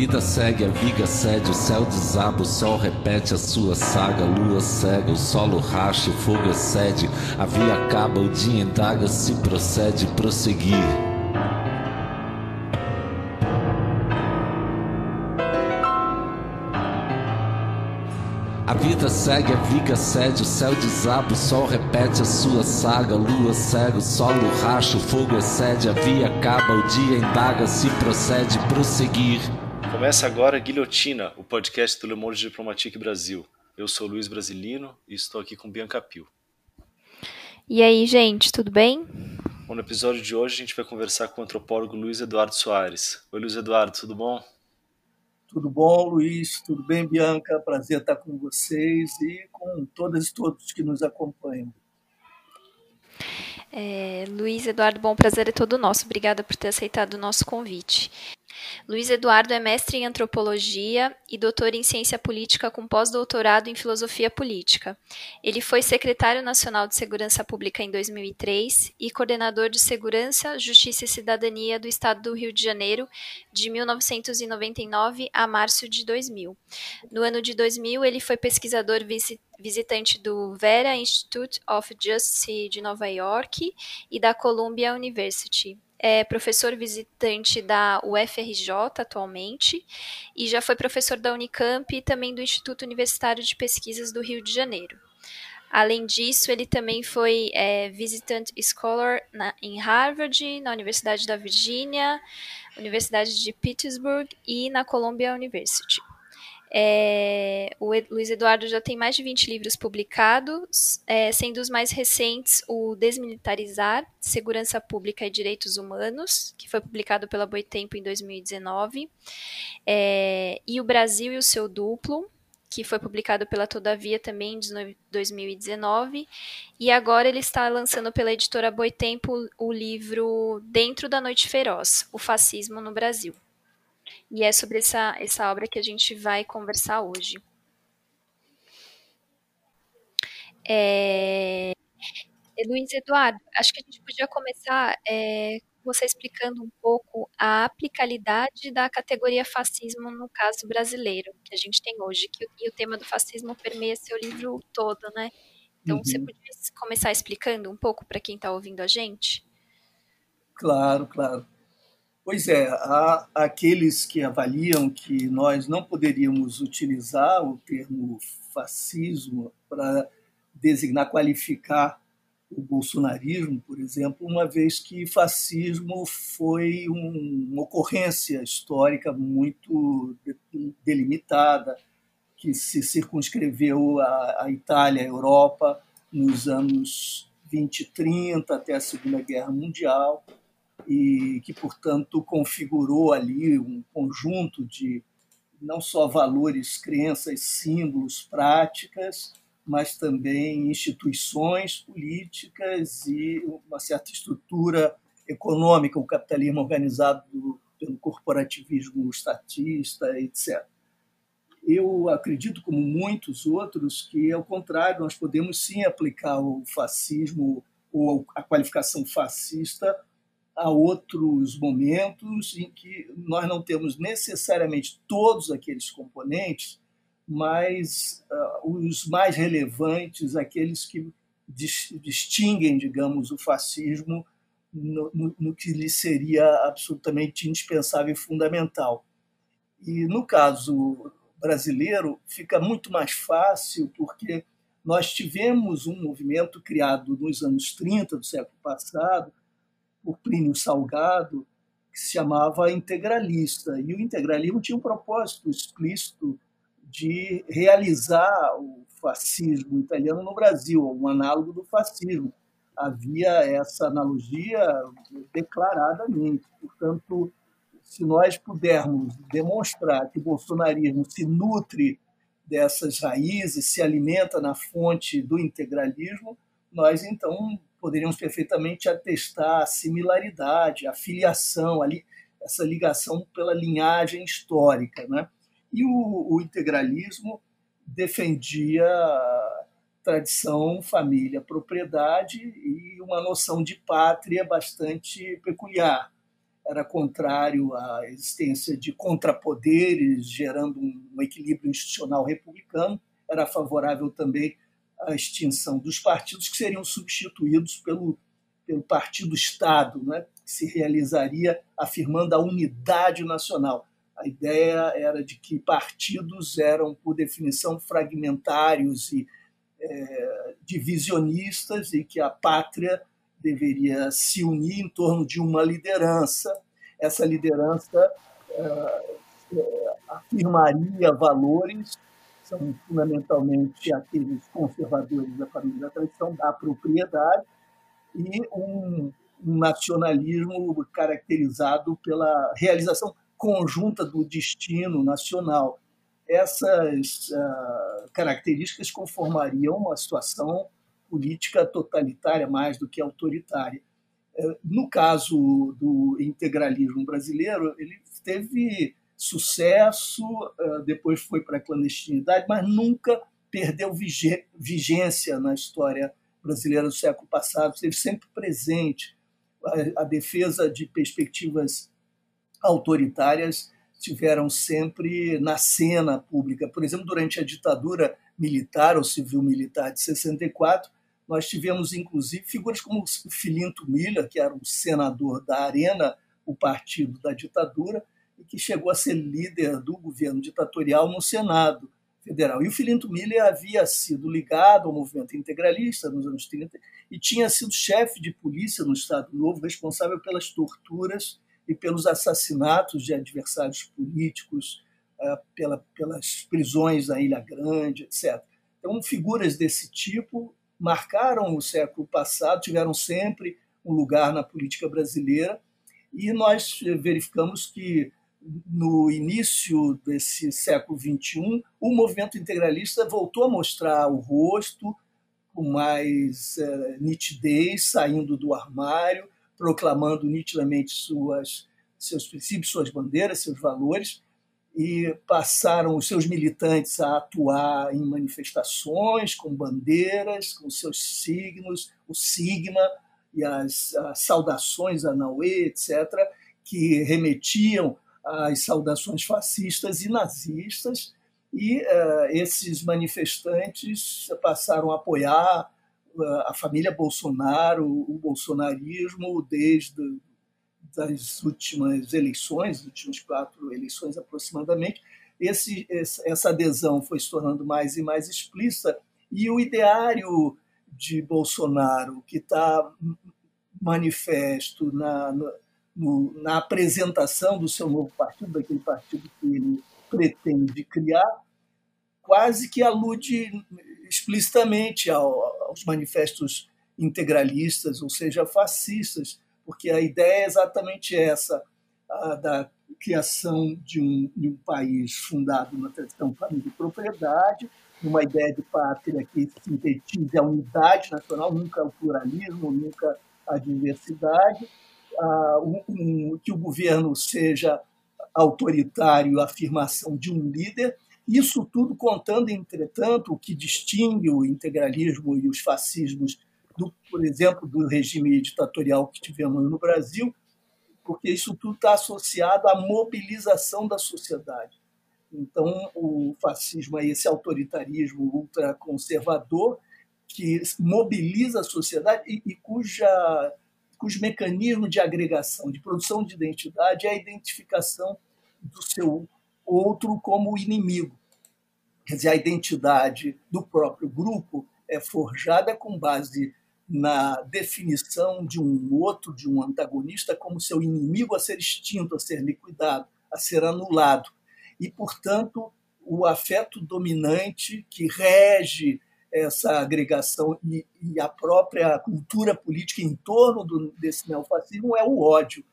vida segue, a viga cede, o céu desaba, o sol repete a sua saga, a lua cega, o solo racha, o fogo excede, a via acaba, o dia indaga, se procede, prosseguir. A vida segue, a viga cede, o céu desaba, o sol repete a sua saga, a lua cega, o solo racha, o fogo excede, a via acaba, o dia indaga, se procede, prosseguir. Começa agora Guilhotina, o podcast do Le Monde Diplomatique Brasil. Eu sou Luiz Brasilino e estou aqui com Bianca Pio. E aí, gente, tudo bem? Bom, no episódio de hoje a gente vai conversar com o antropólogo Luiz Eduardo Soares. Oi, Luiz Eduardo, tudo bom? Tudo bom, Luiz? Tudo bem, Bianca? Prazer estar com vocês e com todas e todos que nos acompanham. É, Luiz Eduardo, bom prazer é todo nosso. Obrigada por ter aceitado o nosso convite. Luiz Eduardo é mestre em antropologia e doutor em ciência política com pós-doutorado em filosofia política. Ele foi secretário nacional de Segurança Pública em 2003 e coordenador de Segurança, Justiça e Cidadania do Estado do Rio de Janeiro de 1999 a março de 2000. No ano de 2000, ele foi pesquisador visitante do Vera Institute of Justice de Nova York e da Columbia University é professor visitante da UFRJ atualmente e já foi professor da Unicamp e também do Instituto Universitário de Pesquisas do Rio de Janeiro. Além disso, ele também foi é, visitant scholar na, em Harvard, na Universidade da Virgínia, Universidade de Pittsburgh e na Columbia University. É, o Luiz Eduardo já tem mais de 20 livros publicados, é, sendo os mais recentes o Desmilitarizar, Segurança Pública e Direitos Humanos, que foi publicado pela Boitempo em 2019, é, e O Brasil e o Seu Duplo, que foi publicado pela Todavia também em 2019, e agora ele está lançando pela editora Boitempo o livro Dentro da Noite Feroz, O Fascismo no Brasil. E é sobre essa, essa obra que a gente vai conversar hoje. É... Luiz Eduardo, acho que a gente podia começar é, você explicando um pouco a aplicabilidade da categoria fascismo no caso brasileiro que a gente tem hoje, que, e o tema do fascismo permeia seu livro todo, né? Então, uhum. você podia começar explicando um pouco para quem está ouvindo a gente? Claro, claro. Pois é, há aqueles que avaliam que nós não poderíamos utilizar o termo fascismo para designar, qualificar o bolsonarismo, por exemplo, uma vez que fascismo foi um, uma ocorrência histórica muito delimitada, que se circunscreveu à, à Itália, à Europa, nos anos 20 e 30, até a Segunda Guerra Mundial e que, portanto, configurou ali um conjunto de não só valores, crenças, símbolos, práticas, mas também instituições políticas e uma certa estrutura econômica, o capitalismo organizado pelo corporativismo estatista, etc. Eu acredito, como muitos outros, que, ao contrário, nós podemos sim aplicar o fascismo ou a qualificação fascista a outros momentos em que nós não temos necessariamente todos aqueles componentes, mas uh, os mais relevantes, aqueles que dis distinguem, digamos, o fascismo no, no, no, que lhe seria absolutamente indispensável e fundamental. E no caso brasileiro, fica muito mais fácil, porque nós tivemos um movimento criado nos anos 30 do século passado, por Plínio Salgado, que se chamava integralista. E o integralismo tinha um propósito explícito de realizar o fascismo italiano no Brasil, um análogo do fascismo. Havia essa analogia declaradamente. Portanto, se nós pudermos demonstrar que o bolsonarismo se nutre dessas raízes, se alimenta na fonte do integralismo, nós então poderíamos perfeitamente atestar a similaridade, a filiação, ali, essa ligação pela linhagem histórica. Né? E o, o integralismo defendia tradição, família, propriedade e uma noção de pátria bastante peculiar. era contrário à existência de contrapoderes, gerando um equilíbrio institucional republicano, era favorável também à extinção dos partidos que seriam substituídos pelo, pelo Partido-Estado, né, que se realizaria afirmando a unidade nacional. A ideia era de que partidos eram, por definição, fragmentários e é, divisionistas e que a pátria deveria se unir em torno de uma liderança. Essa liderança é, é, afirmaria valores, são fundamentalmente aqueles conservadores da família da tradição, da propriedade, e um, um nacionalismo caracterizado pela realização conjunta do destino nacional. Essas uh, características conformariam uma situação política totalitária mais do que autoritária. É, no caso do integralismo brasileiro, ele teve sucesso, é, depois foi para a clandestinidade, mas nunca perdeu vigência na história brasileira do século passado, esteve sempre presente. A defesa de perspectivas autoritárias tiveram sempre na cena pública. Por exemplo, durante a ditadura militar ou civil-militar de 64, nós tivemos, inclusive, figuras como Filinto Miller, que era um senador da Arena, o partido da ditadura, que chegou a ser líder do governo ditatorial no Senado Federal. E o Filinto Miller havia sido ligado ao movimento integralista nos anos 30 e tinha sido chefe de polícia no Estado Novo, responsável pelas torturas e pelos assassinatos de adversários políticos, eh, pelas prisões na Ilha Grande, etc. Então, figuras desse tipo marcaram o século passado, tiveram sempre um lugar na política brasileira, e nós verificamos que no início desse século XXI, o movimento integralista voltou a mostrar o rosto com mais é, nitidez, saindo do armário, proclamando nitidamente suas, seus princípios, suas bandeiras, seus valores, e passaram os seus militantes a atuar em manifestações com bandeiras, com seus signos, o sigma e as, as saudações a Naue, etc., que remetiam às saudações fascistas e nazistas, e uh, esses manifestantes passaram a apoiar uh, a família Bolsonaro, o bolsonarismo, desde das últimas eleições, últimas quatro eleições aproximadamente, esse, essa adesão foi se tornando mais e mais explícita e o ideário de Bolsonaro, que está manifesto na, na apresentação do seu novo partido, daquele partido que ele pretende criar, quase que alude explicitamente aos manifestos integralistas, ou seja, fascistas, porque a ideia é exatamente essa, a da criação de um, de um país fundado na tradição família e propriedade, uma ideia de pátria que sintetize a unidade nacional, nunca o pluralismo, nunca a diversidade, um, que o governo seja autoritário, a afirmação de um líder, isso tudo contando, entretanto, o que distingue o integralismo e os fascismos do, por exemplo, do regime ditatorial que tivemos no Brasil, porque isso tudo está associado à mobilização da sociedade. Então, o fascismo é esse autoritarismo ultraconservador que mobiliza a sociedade e, e cuja, cujo mecanismo de agregação, de produção de identidade é a identificação do seu outro como inimigo. Quer dizer, a identidade do próprio grupo é forjada com base na definição de um outro, de um antagonista, como seu inimigo a ser extinto, a ser liquidado, a ser anulado. E, portanto, o afeto dominante que rege essa agregação e, e a própria cultura política em torno do, desse neofascismo é o ódio.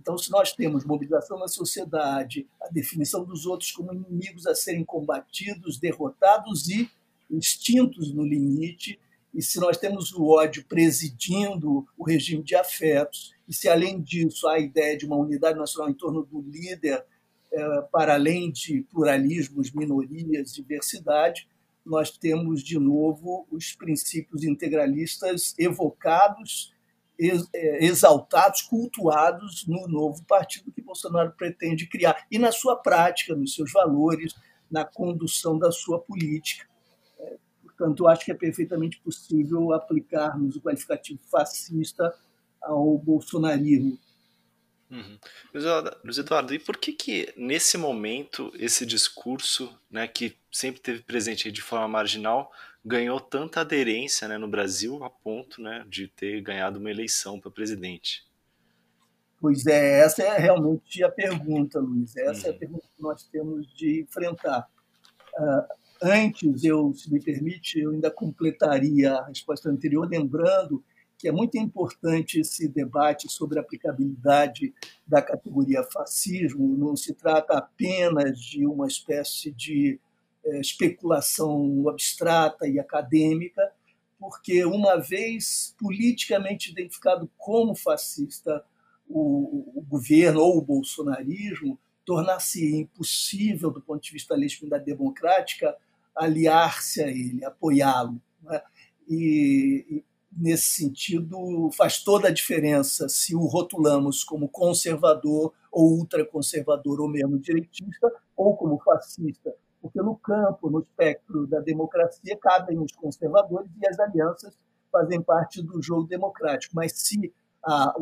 Então, se nós temos mobilização na sociedade, a definição dos outros como inimigos a serem combatidos, derrotados e extintos no limite, e se nós temos o ódio presidindo o regime de afetos, e se além disso há a ideia de uma unidade nacional em torno do líder, é, para além de pluralismos, minorias, diversidade, nós temos de novo os princípios integralistas evocados é, exaltados, cultuados no novo partido que Bolsonaro pretende criar e na sua prática, nos seus valores, na condução da sua política. É, portanto, acho que é perfeitamente possível aplicarmos o qualificativo fascista ao bolsonarismo. Uhum. Luiz Eduardo, e por que que nesse momento esse discurso, né, que sempre teve presente de forma marginal, ganhou tanta aderência né, no Brasil a ponto né, de ter ganhado uma eleição para presidente? Pois é, essa é realmente a pergunta, Luiz. Essa uhum. é a uhum. pergunta que nós temos de enfrentar. Uh, antes, eu, se me permite, eu ainda completaria a resposta anterior, lembrando que é muito importante esse debate sobre a aplicabilidade da categoria fascismo. Não se trata apenas de uma espécie de é, especulação abstrata e acadêmica, porque, uma vez politicamente identificado como fascista o, o governo ou o bolsonarismo, tornar-se impossível, do ponto de vista da legitimidade democrática, aliar-se a ele, apoiá-lo. Né? E, nesse sentido, faz toda a diferença se o rotulamos como conservador ou ultraconservador ou mesmo direitista ou como fascista, porque no campo, no espectro da democracia, cabem os conservadores e as alianças fazem parte do jogo democrático. Mas se a,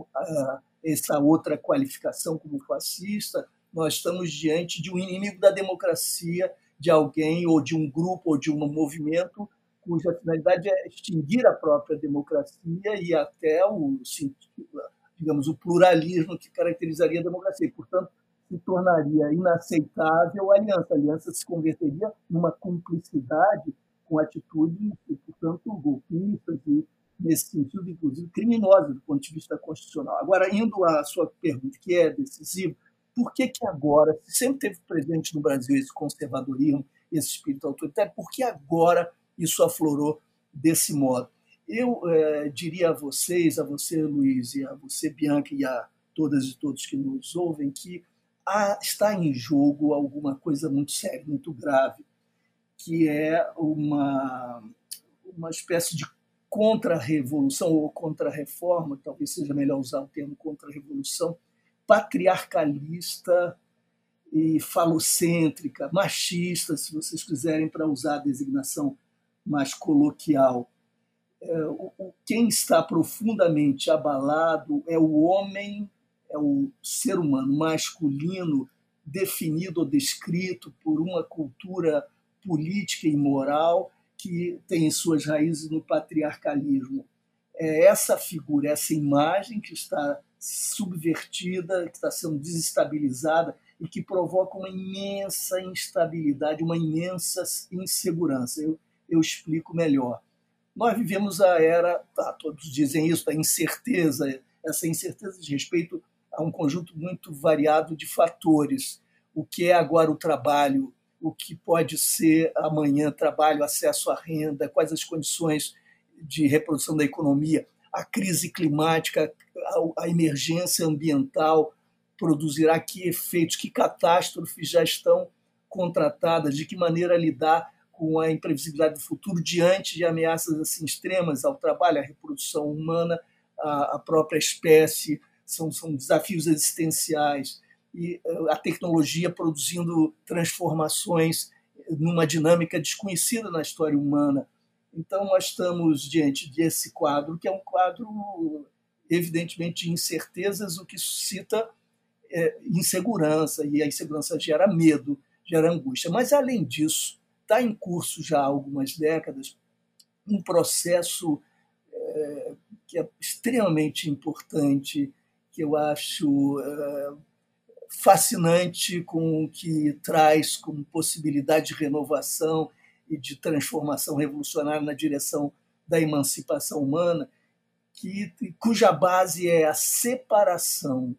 essa outra qualificação como fascista, nós estamos diante de um inimigo da democracia, de alguém ou de um grupo ou de um movimento cuja finalidade é extinguir a própria democracia e até o, digamos, o pluralismo que caracterizaria a democracia. E, portanto, se tornaria inaceitável a aliança. A aliança se converteria numa cumplicidade com atitudes, portanto, golpistas e, nesse sentido, inclusive, criminosas do ponto de vista constitucional. Agora, indo à sua pergunta, que é decisiva, por que, que agora, se sempre teve presente no Brasil esse conservadorismo, esse espírito autoritário, por que agora isso aflorou desse modo. Eu é, diria a vocês, a você, Luiz, e a você, Bianca, e a todas e todos que nos ouvem, que há, está em jogo alguma coisa muito séria, muito grave, que é uma, uma espécie de contra-revolução ou contra-reforma, talvez seja melhor usar o termo contra-revolução, patriarcalista e falocêntrica, machista, se vocês quiserem, para usar a designação mais coloquial. É, quem está profundamente abalado é o homem, é o ser humano masculino definido ou descrito por uma cultura política e moral que tem suas raízes no patriarcalismo. É essa figura, essa imagem que está subvertida, que está sendo desestabilizada e que provoca uma imensa instabilidade, uma imensa insegurança. Eu, eu explico melhor. Nós vivemos a era, tá, todos dizem isso, da incerteza, essa incerteza de respeito a um conjunto muito variado de fatores. O que é agora o trabalho, o que pode ser amanhã trabalho, acesso à renda, quais as condições de reprodução da economia, a crise climática, a, emergência ambiental produzirá que efeitos, que catástrofes já estão contratadas, de que maneira lidar com a imprevisibilidade do futuro diante de ameaças assim extremas ao trabalho, à reprodução humana, à, própria espécie, são, são desafios existenciais e eh, a tecnologia produzindo transformações numa dinâmica desconhecida na história humana. Então, nós estamos diante desse quadro, que é um quadro, evidentemente, de incertezas, o que suscita é, insegurança, e a insegurança gera medo, gera angústia. Mas, além disso, está em curso já há algumas décadas um processo é, que é extremamente importante, que eu acho é, fascinante, com o que traz como possibilidade de renovação e de transformação revolucionária na direção da emancipação humana, que, cuja base é a separação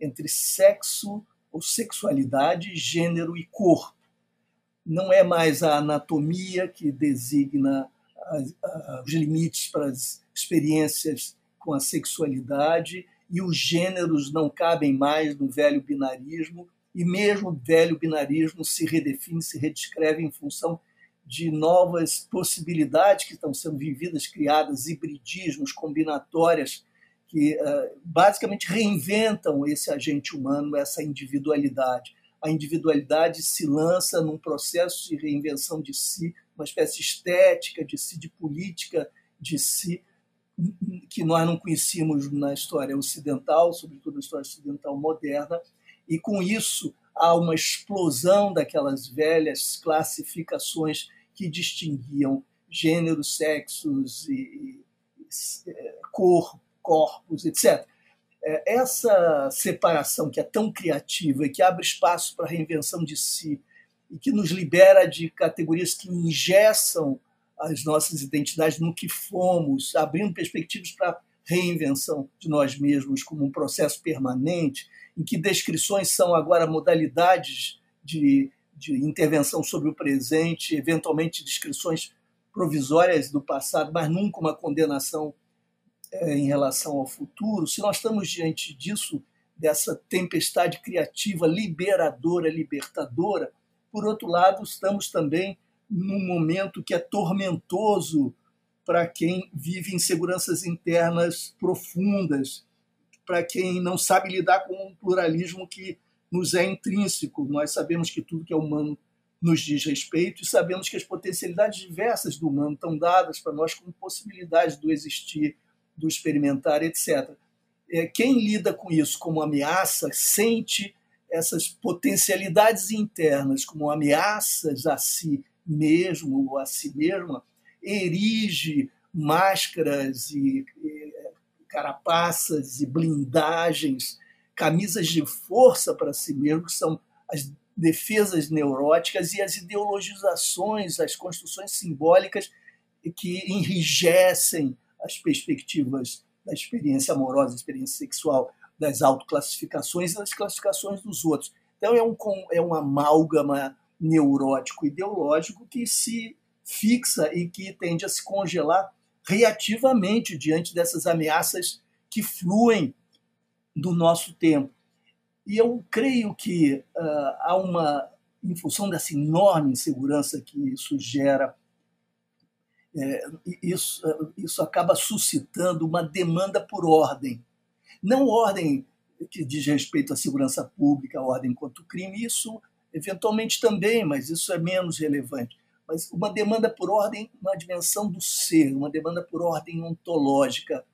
entre sexo ou sexualidade, gênero e corpo não é mais a anatomia que designa os limites para as experiências com a sexualidade, e os gêneros não cabem mais no velho binarismo, e mesmo o velho binarismo se redefine, se redescreve em função de novas possibilidades que estão sendo vividas, criadas, hibridismos, combinatórias, que uh, basicamente reinventam esse agente humano, essa individualidade. A individualidade se lança num processo de reinvenção de si, uma espécie estética de si, de política de si, que nós não conhecíamos na história ocidental, sobretudo na história ocidental moderna, e com isso há uma explosão daquelas velhas classificações que distinguiam gêneros, sexos e, e cor, corpos, etc. É, essa separação que é tão criativa e que abre espaço para a reinvenção de si e que nos libera de categorias que engessam as nossas identidades no que fomos, abrindo perspectivas para a reinvenção de nós mesmos como um processo permanente, em que descrições são agora modalidades de, de intervenção sobre o presente, eventualmente descrições provisórias do passado, mas nunca uma condenação é, em relação ao futuro. Se nós estamos diante disso, dessa tempestade criativa, liberadora, libertadora, por outro lado, estamos também num momento que é tormentoso para quem vive inseguranças internas profundas, para quem não sabe lidar com um pluralismo que nos é intrínseco. Nós sabemos que tudo que é humano nos diz respeito e sabemos que as potencialidades diversas do humano estão dadas para nós como possibilidades do existir, do experimentar, etc. É, quem lida com isso como ameaça sente essas potencialidades internas como ameaças a si mesmo ou a si mesma, erige máscaras e, e carapaças e blindagens, camisas de força para si mesmo, que são as defesas neuróticas e as ideologizações, as construções simbólicas que enrijecem as perspectivas da experiência amorosa, da experiência sexual, das autoclassificações e das classificações dos outros. Então é um, é um amálgama neurótico ideológico que se fixa e que tende a se congelar reativamente diante dessas ameaças que fluem do nosso tempo. E eu creio que uh, há uma, em função dessa enorme insegurança que isso gera, isso, isso acaba suscitando uma demanda por ordem. Não ordem que diz respeito à segurança pública, ordem contra o crime, isso eventualmente também, mas isso é menos relevante. Mas uma demanda por ordem na dimensão do ser, uma demanda por ordem ontológica,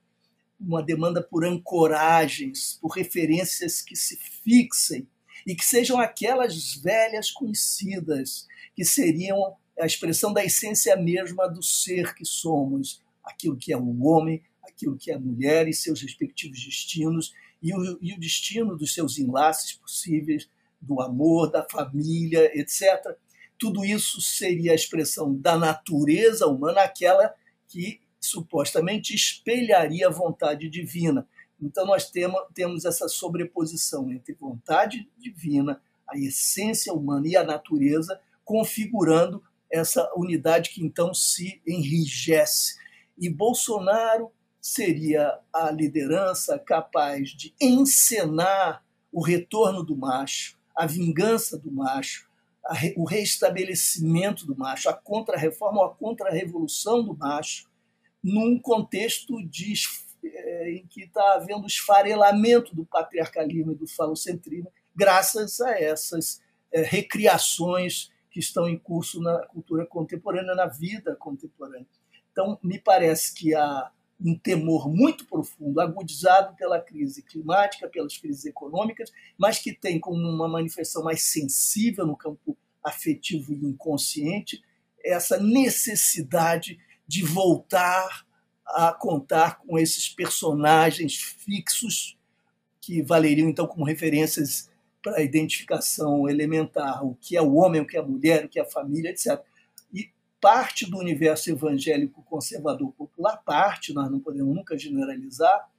uma demanda por ancoragens, por referências que se fixem e que sejam aquelas velhas conhecidas, que seriam a expressão da essência mesma do ser que somos, aquilo que é o homem, aquilo que é a mulher e seus respectivos destinos, e o, e o destino dos seus enlaces possíveis, do amor, da família, etc. Tudo isso seria a expressão da natureza humana, aquela que supostamente espelharia a vontade divina. Então, nós temos essa sobreposição entre vontade divina, a essência humana e a natureza, configurando essa unidade que então se enrijece. E Bolsonaro seria a liderança capaz de encenar o retorno do macho, a vingança do macho, re, o reestabelecimento do macho, a contra-reforma ou a contra-revolução do macho, num contexto de, é, em que está havendo esfarelamento do patriarcalismo e do falocentrismo, graças a essas é, recriações que estão em curso na cultura contemporânea, na vida contemporânea. Então, me parece que há um temor muito profundo, agudizado pela crise climática, pelas crises econômicas, mas que tem como uma manifestação mais sensível no campo afetivo e inconsciente essa necessidade de voltar a contar com esses personagens fixos que valeriam então como referências para a identificação elementar, o que é o homem, o que é a mulher, o que é a família, etc parte do universo evangélico conservador popular, parte, nós não podemos nunca generalizar,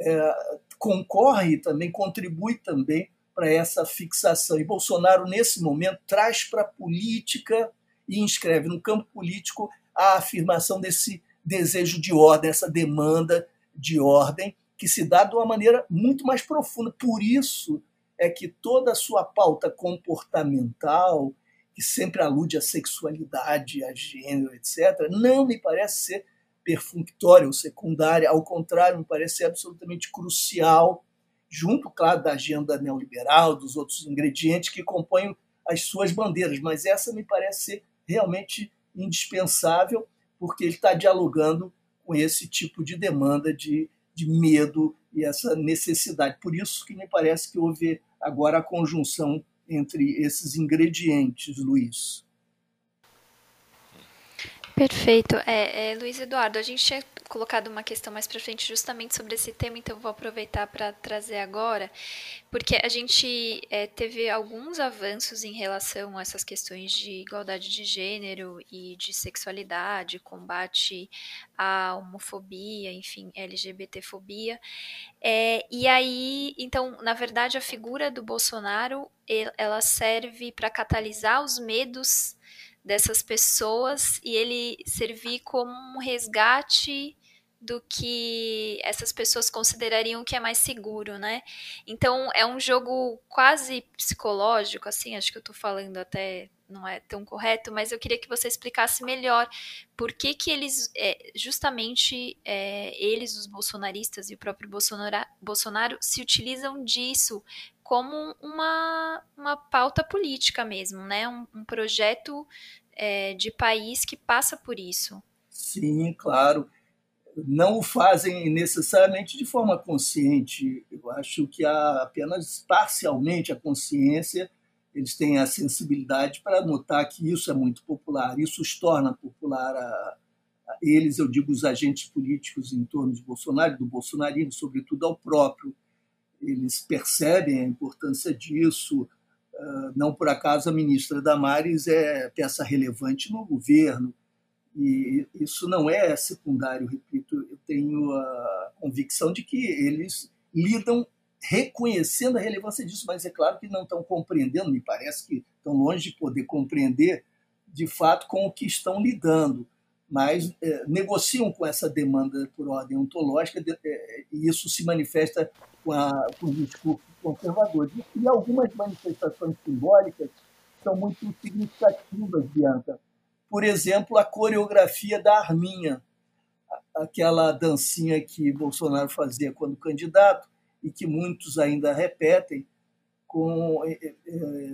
é, concorre também, contribui também para essa fixação. E Bolsonaro, nesse momento, traz para a política e inscreve no campo político a afirmação desse desejo de ordem, essa demanda de ordem, que se dá de uma maneira muito mais profunda. Por isso é que toda a sua pauta comportamental, que sempre alude à sexualidade, a gênero, etc., não me parece ser perfunctória ou secundária, ao contrário, me parece absolutamente crucial, junto, claro, da agenda neoliberal, dos outros ingredientes que compõem as suas bandeiras, mas essa me parece ser realmente indispensável, porque ele está dialogando com esse tipo de demanda de, de medo e essa necessidade. Por isso que me parece que houve agora a conjunção entre esses ingredientes, Luiz. Perfeito. É, é, Luiz Eduardo, a gente tinha colocado uma questão mais para frente justamente sobre esse tema, então vou aproveitar para trazer agora, porque a gente é, teve alguns avanços em relação a essas questões de igualdade de gênero e de sexualidade, combate à homofobia, enfim, LGBTfobia. É, e aí, então, na verdade, a figura do Bolsonaro ela serve para catalisar os medos dessas pessoas e ele servir como um resgate do que essas pessoas considerariam que é mais seguro, né? Então é um jogo quase psicológico, assim, acho que eu tô falando até não é tão correto, mas eu queria que você explicasse melhor por que que eles, é, justamente é, eles, os bolsonaristas e o próprio Bolsonaro, Bolsonaro se utilizam disso como uma, uma pauta política mesmo, né? Um, um projeto é, de país que passa por isso. Sim, claro. Não o fazem necessariamente de forma consciente. Eu acho que há apenas parcialmente a consciência. Eles têm a sensibilidade para notar que isso é muito popular. Isso os torna popular a, a eles, eu digo, os agentes políticos em torno de Bolsonaro, do bolsonarismo, sobretudo ao próprio eles percebem a importância disso. Ah, não por acaso a ministra Damares é peça relevante no governo. E isso não é secundário, repito, eu tenho a convicção de que eles lidam reconhecendo a relevância disso, mas é claro que não estão compreendendo, me parece que estão longe de poder compreender de fato com o que estão lidando, mas é, negociam com essa demanda por ordem ontológica é, e isso se manifesta com, a, com o discurso conservador. E algumas manifestações simbólicas são muito significativas, Bianca. Por exemplo, a coreografia da Arminha, aquela dancinha que Bolsonaro fazia quando candidato e que muitos ainda repetem, com, é, é,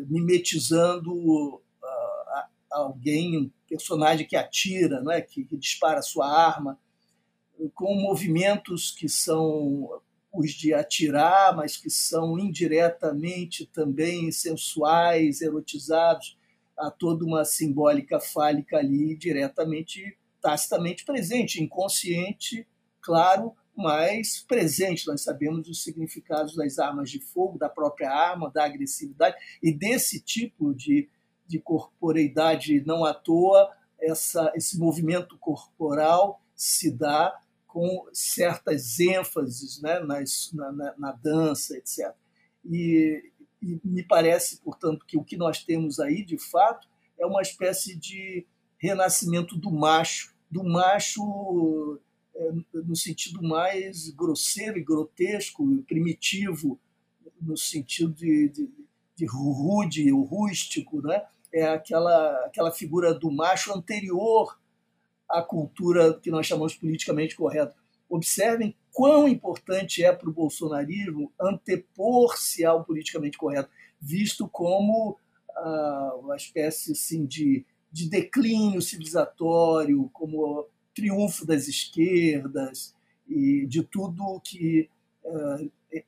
mimetizando alguém, um personagem que atira, não é? que, que dispara sua arma, com movimentos que são os de atirar, mas que são indiretamente também sensuais, erotizados, há toda uma simbólica fálica ali diretamente, tacitamente presente, inconsciente, claro, mas presente. Nós sabemos os significados das armas de fogo, da própria arma, da agressividade e desse tipo de, de corporeidade não à toa, essa, esse movimento corporal se dá com certas ênfases né, nas, na, na, na, dança, etc. E, e, me parece, portanto, que o que nós temos aí, de fato, é uma espécie de renascimento do macho, do macho é, no sentido mais grosseiro e grotesco, primitivo, no sentido de, de, de rude, o rústico, né? é aquela, aquela figura do macho anterior a cultura que nós chamamos politicamente correto. Observem quão importante é para o bolsonarismo antepor-se ao politicamente correto, visto como ah, uma espécie assim, de, de declínio civilizatório, como triunfo das esquerdas e de tudo que ah,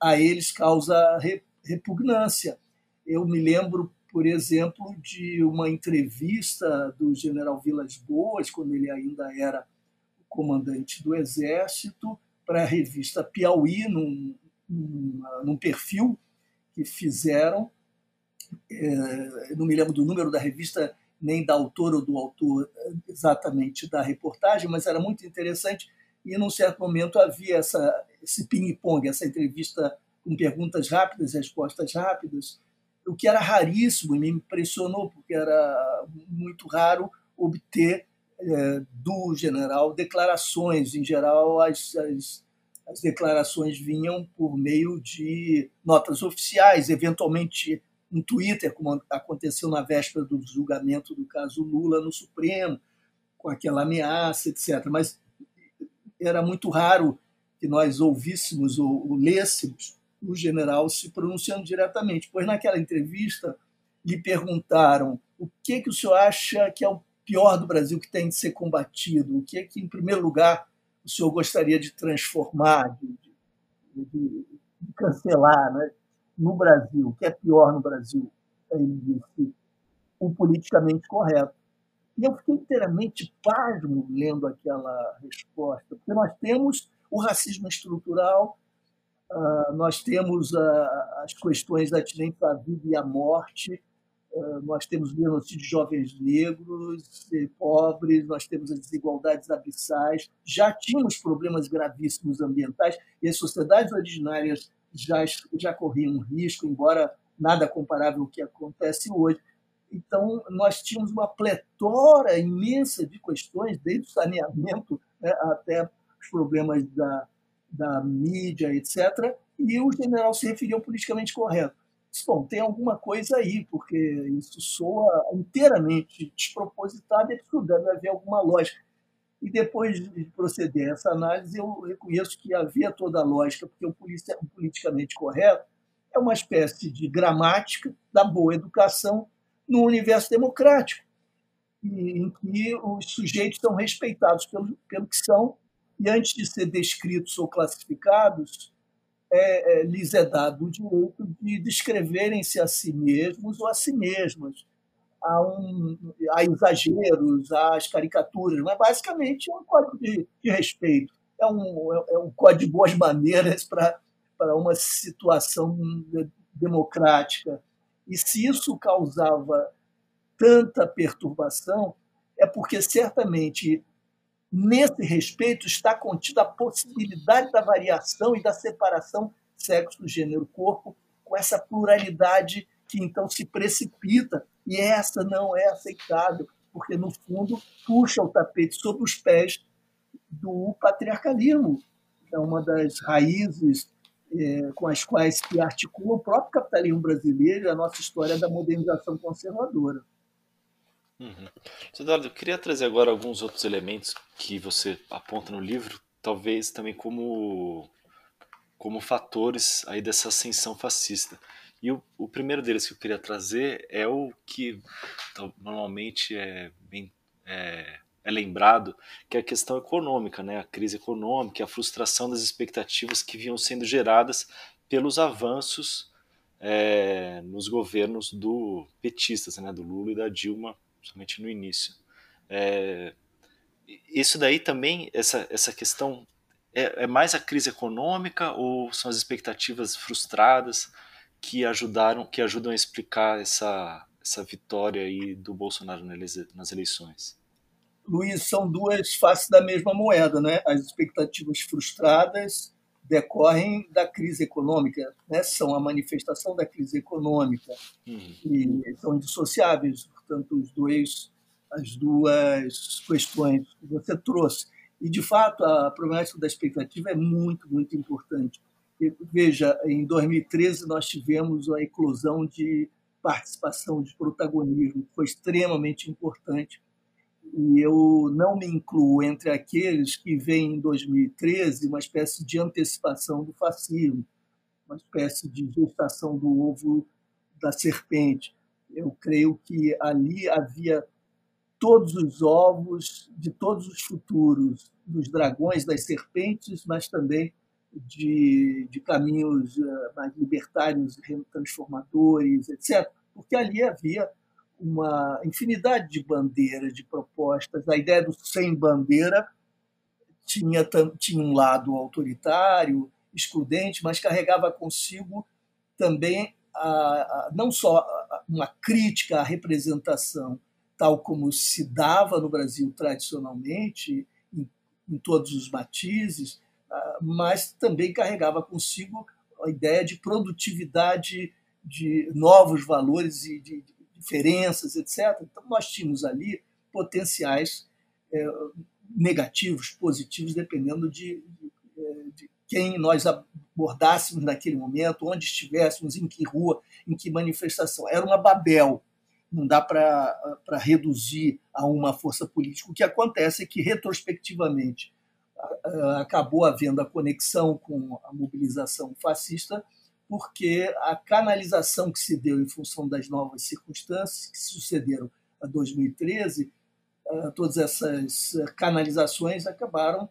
a eles causa repugnância. Eu me lembro por exemplo, de uma entrevista do general Vilas Boas, quando ele ainda era comandante do Exército, para a revista Piauí, num, num, num perfil que fizeram. É, não me lembro do número da revista, nem da autora ou do autor exatamente da reportagem, mas era muito interessante. E, num certo momento, havia essa, esse ping-pong, essa entrevista com perguntas rápidas, respostas rápidas, o que era raríssimo e me impressionou, porque era muito raro obter é, do general declarações. Em geral, as, as, as, declarações vinham por meio de notas oficiais, eventualmente um Twitter, como aconteceu na véspera do julgamento do caso Lula no Supremo, com aquela ameaça, etc. Mas era muito raro que nós ouvíssemos ou, ou lêssemos o general se pronunciando diretamente, pois naquela entrevista lhe perguntaram o que que o senhor acha que é o pior do Brasil que tem de ser combatido, o que que, em primeiro lugar, o senhor gostaria de transformar, de, de, de cancelar né, no Brasil, o que é pior no Brasil? Ele disse o politicamente correto. E eu fiquei inteiramente pasmo lendo aquela resposta, porque nós temos o racismo estrutural, uh, nós temos uh, as questões atinentes à vida e à morte, uh, nós temos o genocídio de jovens negros, e pobres, nós temos as desigualdades abissais, já tínhamos problemas gravíssimos ambientais e as sociedades originárias já, já corriam risco, embora nada comparável ao que acontece hoje. Então, nós tínhamos uma pletora imensa de questões, desde o saneamento né, até os problemas da, da mídia, etc. E o general se referiu politicamente correto. Bom, tem alguma coisa aí, porque isso soa inteiramente despropositado e absurdo, deve haver alguma lógica. E depois de proceder a essa análise, eu reconheço que havia toda a lógica, porque o politicamente correto é uma espécie de gramática da boa educação no universo democrático, em que os sujeitos são respeitados pelo, pelo que são, e antes de ser descritos ou classificados, é, é, lhes é dado o direito de descreverem-se a si mesmos ou a si mesmas. Há, um, há exageros, há as caricaturas, mas basicamente é um código de, de respeito, é um, é, é um código de boas maneiras para uma situação democrática e se isso causava tanta perturbação, é porque certamente nesse respeito está contida a possibilidade da variação e da separação sexo, gênero, corpo, com essa pluralidade que então se precipita, e essa não é aceitável, porque no fundo puxa o tapete sobre os pés do patriarcalismo, é uma das raízes é, com as quais se articula o próprio capitalismo brasileiro e a nossa história da modernização conservadora. Uhum. Eduardo, eu queria trazer agora alguns outros elementos que você aponta no livro, talvez também como, como fatores aí dessa ascensão fascista. E o, o primeiro deles que eu queria trazer é o que normalmente é bem é, é lembrado, que é a questão econômica, né? a crise econômica, a frustração das expectativas que vinham sendo geradas pelos avanços é, nos governos do petistas, né? do Lula e da Dilma, somente no início. É, isso daí também, essa, essa questão, é, é mais a crise econômica ou são as expectativas frustradas que ajudaram, que ajudam a explicar essa, essa vitória aí do Bolsonaro nas eleições? Luiz, são duas faces da mesma moeda. Né? As expectativas frustradas decorrem da crise econômica, né? são a manifestação da crise econômica uhum. e são indissociáveis, portanto, os dois, as duas questões que você trouxe. E, de fato, a problemática da expectativa é muito, muito importante. Veja, em 2013 nós tivemos a eclosão de participação, de protagonismo, que foi extremamente importante e eu não me incluo entre aqueles que veem em 2013 uma espécie de antecipação do fascismo, uma espécie de gestação do ovo da serpente. Eu creio que ali havia todos os ovos de todos os futuros, dos dragões, das serpentes, mas também de, de caminhos eh, mais libertários, transformadores, etc. Porque ali havia uma infinidade de bandeiras, de propostas. A ideia do sem bandeira tinha, tinha um lado autoritário, excludente, mas carregava consigo também a, a, não só uma crítica à representação tal como se dava no Brasil tradicionalmente, em, em todos os matizes, mas também carregava consigo a ideia de produtividade de novos valores e de, diferenças, etc. Então, nós tínhamos ali potenciais é, negativos, positivos, dependendo de, de, de, quem nós abordássemos naquele momento, onde estivéssemos, em que rua, em que manifestação. Era uma Babel. Não dá para reduzir a uma força política. O que acontece é que, retrospectivamente, acabou havendo a conexão com a mobilização fascista, porque a canalização que se deu em função das novas circunstâncias que sucederam a 2013, todas essas canalizações acabaram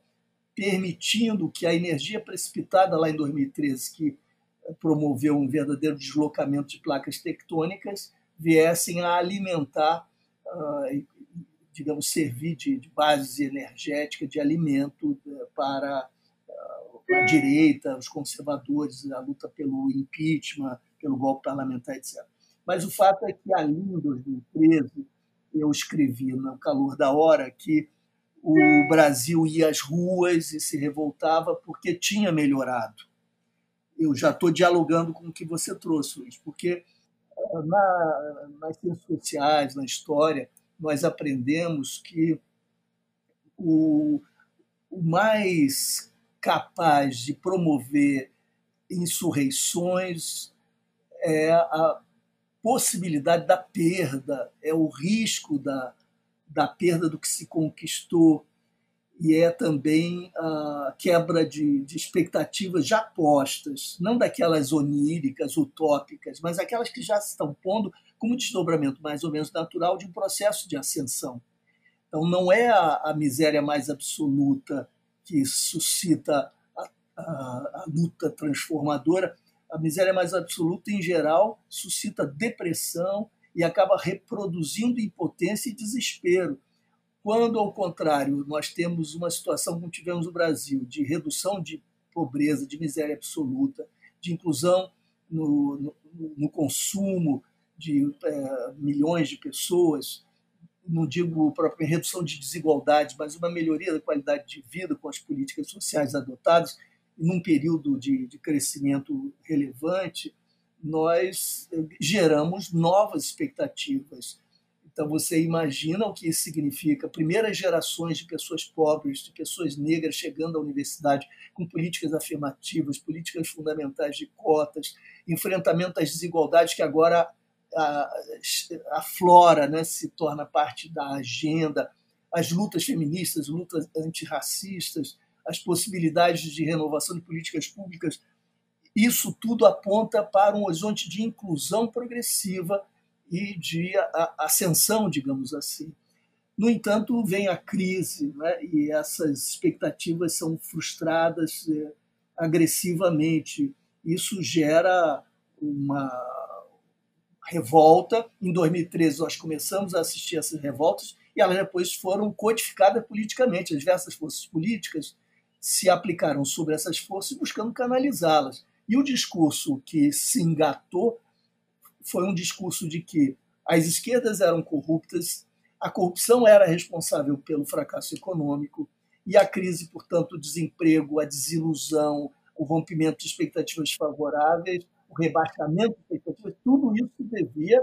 permitindo que a energia precipitada lá em 2013, que promoveu um verdadeiro deslocamento de placas tectônicas, viessem a alimentar, digamos, servir de base energética, de alimento para a direita, os conservadores, a luta pelo impeachment, pelo golpe parlamentar, etc. Mas o fato é que ali em 2013 eu escrevi no calor da hora que o Brasil ia às ruas e se revoltava porque tinha melhorado. Eu já estou dialogando com o que você trouxe, Luiz, porque eh, na, nas ciências sociais, na história, nós aprendemos que o, o mais capaz de promover insurreições é a possibilidade da perda, é o risco da, da perda do que se conquistou e é também a quebra de, de, expectativas já postas, não daquelas oníricas, utópicas, mas aquelas que já se estão pondo como desdobramento mais ou menos natural de um processo de ascensão. Então, não é a, a miséria mais absoluta que suscita a, a, a luta transformadora, a miséria mais absoluta, em geral, suscita depressão e acaba reproduzindo impotência e desespero. Quando, ao contrário, nós temos uma situação como tivemos no Brasil, de redução de pobreza, de miséria absoluta, de inclusão no, no, no consumo de é, milhões de pessoas, não digo própria redução de desigualdades, mas uma melhoria da qualidade de vida com as políticas sociais adotadas, num período de, de crescimento relevante, nós geramos novas expectativas. Então, você imagina o que isso significa. Primeiras gerações de pessoas pobres, de pessoas negras chegando à universidade com políticas afirmativas, políticas fundamentais de cotas, enfrentamento às desigualdades que agora a, flora né, se torna parte da agenda, as lutas feministas, lutas antirracistas, as possibilidades de renovação de políticas públicas, isso tudo aponta para um horizonte de inclusão progressiva e de ascensão, digamos assim. No entanto, vem a crise né, e essas expectativas são frustradas é, agressivamente. Isso gera uma revolta. Em 2013, nós começamos a assistir essas revoltas e elas depois foram codificadas politicamente. As diversas forças políticas se aplicaram sobre essas forças buscando canalizá-las. E o discurso que se engatou foi um discurso de que as esquerdas eram corruptas, a corrupção era responsável pelo fracasso econômico e a crise, portanto, o desemprego, a desilusão, o rompimento de expectativas favoráveis o rebaixamento de expectativas, tudo isso devia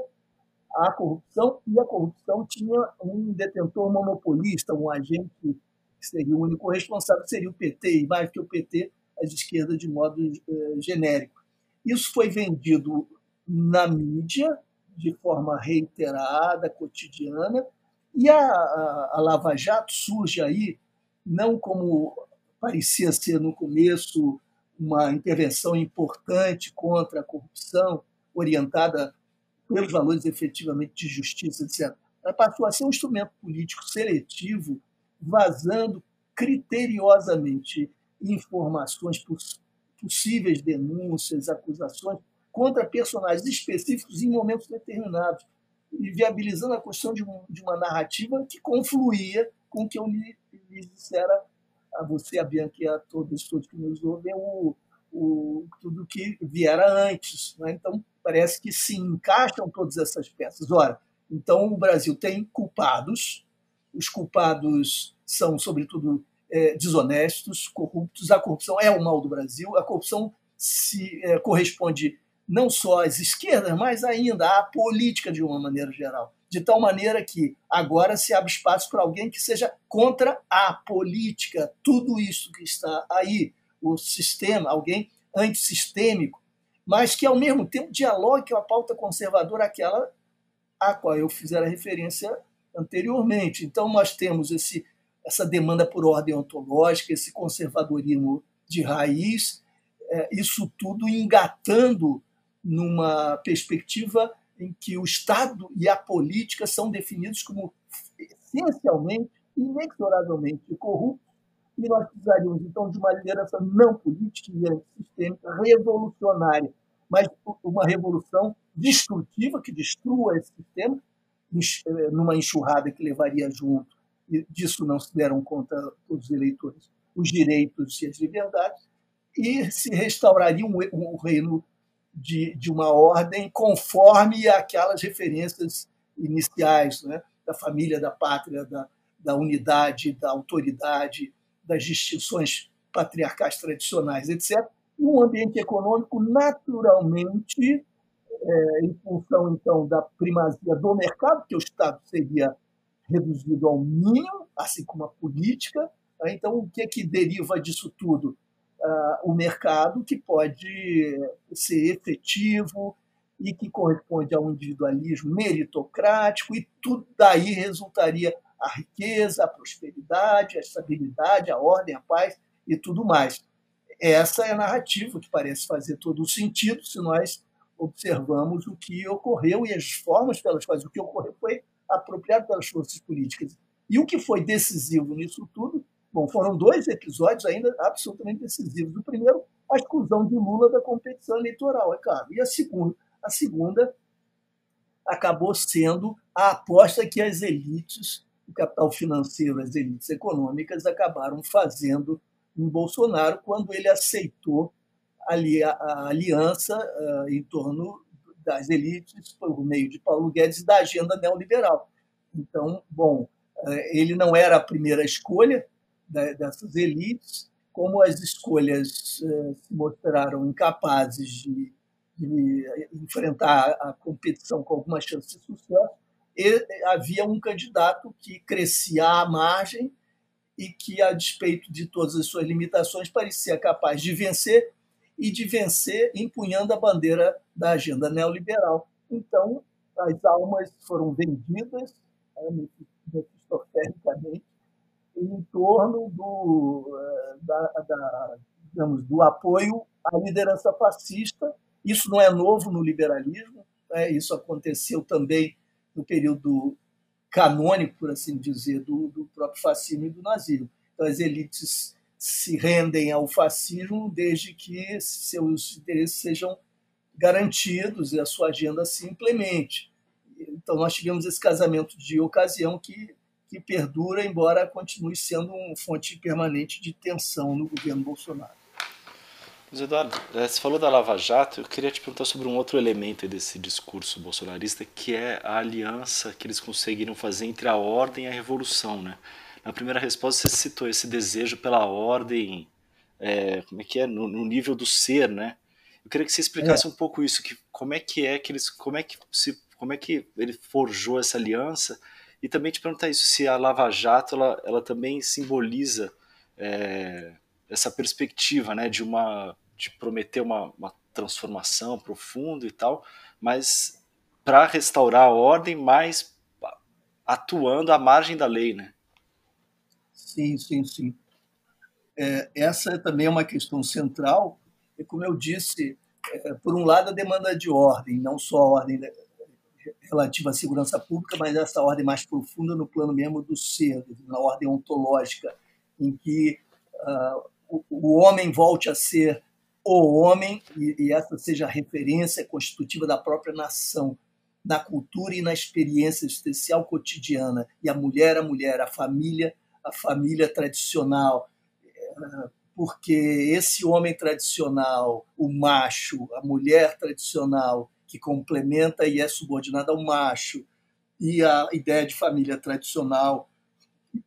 à corrupção, e a corrupção tinha um detentor monopolista, um agente que seria o único responsável, seria o PT, e mais que o PT, as esquerdas de modo eh, genérico. Isso foi vendido na mídia de forma reiterada, cotidiana, e a, a, a Lava Jato surge aí não como parecia ser no começo uma intervenção importante contra a corrupção, orientada pelos valores efetivamente de justiça, etc. Ela passou a ser um instrumento político seletivo, vazando criteriosamente informações, possíveis denúncias, acusações contra personagens específicos em momentos determinados, e viabilizando a construção de, um, de uma narrativa que confluía com o que eu lhe, lhe dissera a você, a Bianca e a todos, todos que nos ouvem, o, o, tudo que viera antes. Né? Então, parece que se encaixam todas essas peças. Ora, então o Brasil tem culpados, os culpados são, sobretudo, é, desonestos, corruptos. A corrupção é o mal do Brasil, a corrupção se é, corresponde não só às esquerdas, mas ainda à política de uma maneira geral de tal maneira que agora se abre espaço para alguém que seja contra a política, tudo isso que está aí, o sistema, alguém antissistêmico, mas que ao mesmo tempo dialogue com a pauta conservadora, aquela a qual eu fiz a referência anteriormente. Então nós temos esse essa demanda por ordem ontológica, esse conservadorismo de raiz, é, isso tudo engatando numa perspectiva em que o Estado e a política são definidos como essencialmente, inexoravelmente corruptos, e nós precisaríamos, então, de uma liderança não política e antissistêmica, revolucionária, mas uma revolução destrutiva que destrua esse sistema, eh, numa enxurrada que levaria junto, disso não se deram conta os eleitores, os direitos e as liberdades, e se restauraria um, um reino de, de uma ordem conforme aquelas referências iniciais né? da família, da pátria, da, da unidade, da autoridade, das distinções patriarcais tradicionais, etc. E um ambiente econômico naturalmente, é, em função então da primazia do mercado, que o Estado seria reduzido ao mínimo, assim como a política. Né? Então, o que é que deriva disso tudo? Uh, o mercado que pode ser efetivo e que corresponde a um individualismo meritocrático, e tudo daí resultaria a riqueza, a prosperidade, a estabilidade, a ordem, a paz e tudo mais. Essa é a narrativa que parece fazer todo o sentido se nós observamos o que ocorreu e as formas pelas quais o que ocorreu foi apropriado pelas forças políticas. E o que foi decisivo nisso tudo, bom, foram dois episódios ainda absolutamente decisivos. O primeiro, a exclusão de Lula da competição eleitoral, é claro. E a segunda, a segunda acabou sendo a aposta que as elites o capital financeiro, as elites econômicas acabaram fazendo em Bolsonaro quando ele aceitou a aliança uh, em torno das elites, por meio de Paulo Guedes da agenda neoliberal. Então, bom, uh, ele não era a primeira escolha dessas elites, como as escolhas uh, se mostraram incapazes de, de enfrentar a competição com alguma chance de sucesso, havia um candidato que crescia à margem e que, a despeito de todas as suas limitações, parecia capaz de vencer e de vencer empunhando a bandeira da agenda neoliberal. Então, as almas foram vendidas, né, mefistofelicamente, em torno do, eh, da, da, digamos, do apoio à liderança fascista. Isso não é novo no liberalismo, né? isso aconteceu também no período canônico, por assim dizer, do, do próprio fascismo e do nazismo. Então, as elites se rendem ao fascismo desde que seus interesses sejam garantidos e a sua agenda se implemente. Então, nós tivemos esse casamento de ocasião que, que perdura, embora continue sendo uma fonte permanente de tensão no governo Bolsonaro. Eduardo, eh, você falou da Lava Jato, eu queria te perguntar sobre um outro elemento desse discurso bolsonarista, que é a aliança que eles conseguiram fazer entre a ordem e a revolução, né? Na primeira resposta você citou esse desejo pela ordem, é, como é que é, no, no, nível do ser, né? Eu queria que você explicasse é. um pouco isso, que como é que é que eles, como é que se, como é que ele forjou essa aliança e também te perguntar isso, se a Lava Jato ela, ela também simboliza é, essa perspectiva, né, de uma de prometer uma, uma transformação profunda e tal, mas para restaurar a ordem, mais atuando à margem da lei, né? Sim, sim, sim. É, essa também é uma questão central. E como eu disse, é, por um lado a demanda de ordem, não só a ordem relativa à segurança pública, mas essa ordem mais profunda no plano mesmo do ser, na ordem ontológica, em que uh, o, o homem volte a ser o homem, e, e essa seja a referência constitutiva da própria nação, na cultura e na experiência especial cotidiana, e a mulher, a mulher, a família, a família tradicional, eh, porque esse homem tradicional, o macho, a mulher tradicional, que complementa e é subordinada ao macho, e a ideia de família tradicional,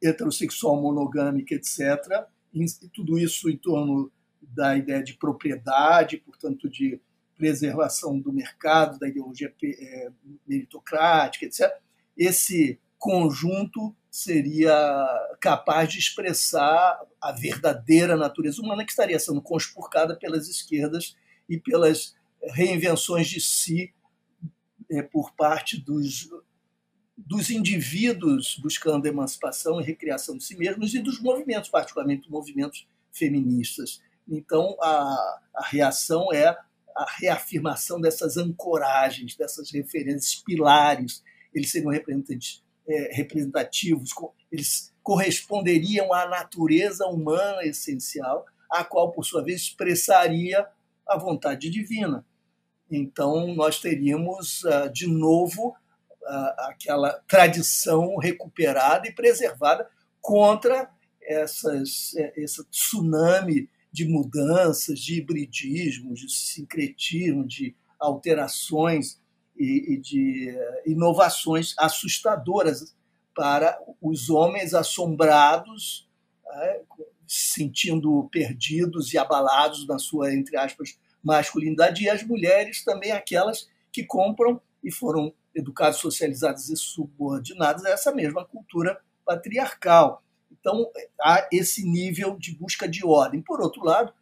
heterossexual, monogâmica, etc., e tudo isso em torno da ideia de propriedade, portanto, de preservação do mercado, da ideologia é, meritocrática, etc. Esse conjunto seria capaz de expressar a verdadeira natureza humana que estaria sendo conspurcada pelas esquerdas e pelas reinvenções de si é, por parte dos dos indivíduos buscando emancipação e recriação de si mesmos e dos movimentos, particularmente movimentos feministas. Então, a, a reação é a reafirmação dessas ancoragens, dessas referências pilares. Eles seriam representantes, é, representativos, eles corresponderiam à natureza humana essencial, a qual, por sua vez, expressaria a vontade divina. Então, nós teríamos, ah, de novo, ah, aquela tradição recuperada e preservada contra essas, é, esse tsunami de mudanças, de hibridismo, de sincretismo, de alterações e, e de eh, inovações assustadoras para os homens assombrados, é, sentindo perdidos e abalados na sua, entre aspas, masculinidade, e as mulheres também aquelas que compram e foram educados, socializados e subordinados a essa mesma cultura patriarcal. Então, há esse nível de busca de ordem. Por outro lado,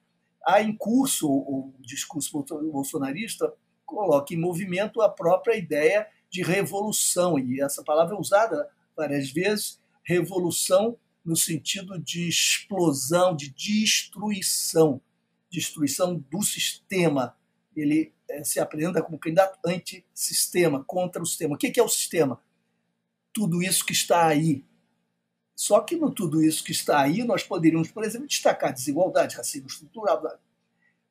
há em curso o discurso bolsonarista coloca em movimento a própria ideia de revolução, e essa palavra é usada várias vezes, revolução no sentido de explosão, de destruição, destruição do sistema. Ele é, se apresenta como candidato anti-sistema, contra o sistema. O que é o sistema? Tudo isso que está aí. Só que no tudo isso que está aí, nós poderíamos, por exemplo, destacar desigualdade, racismo estrutural.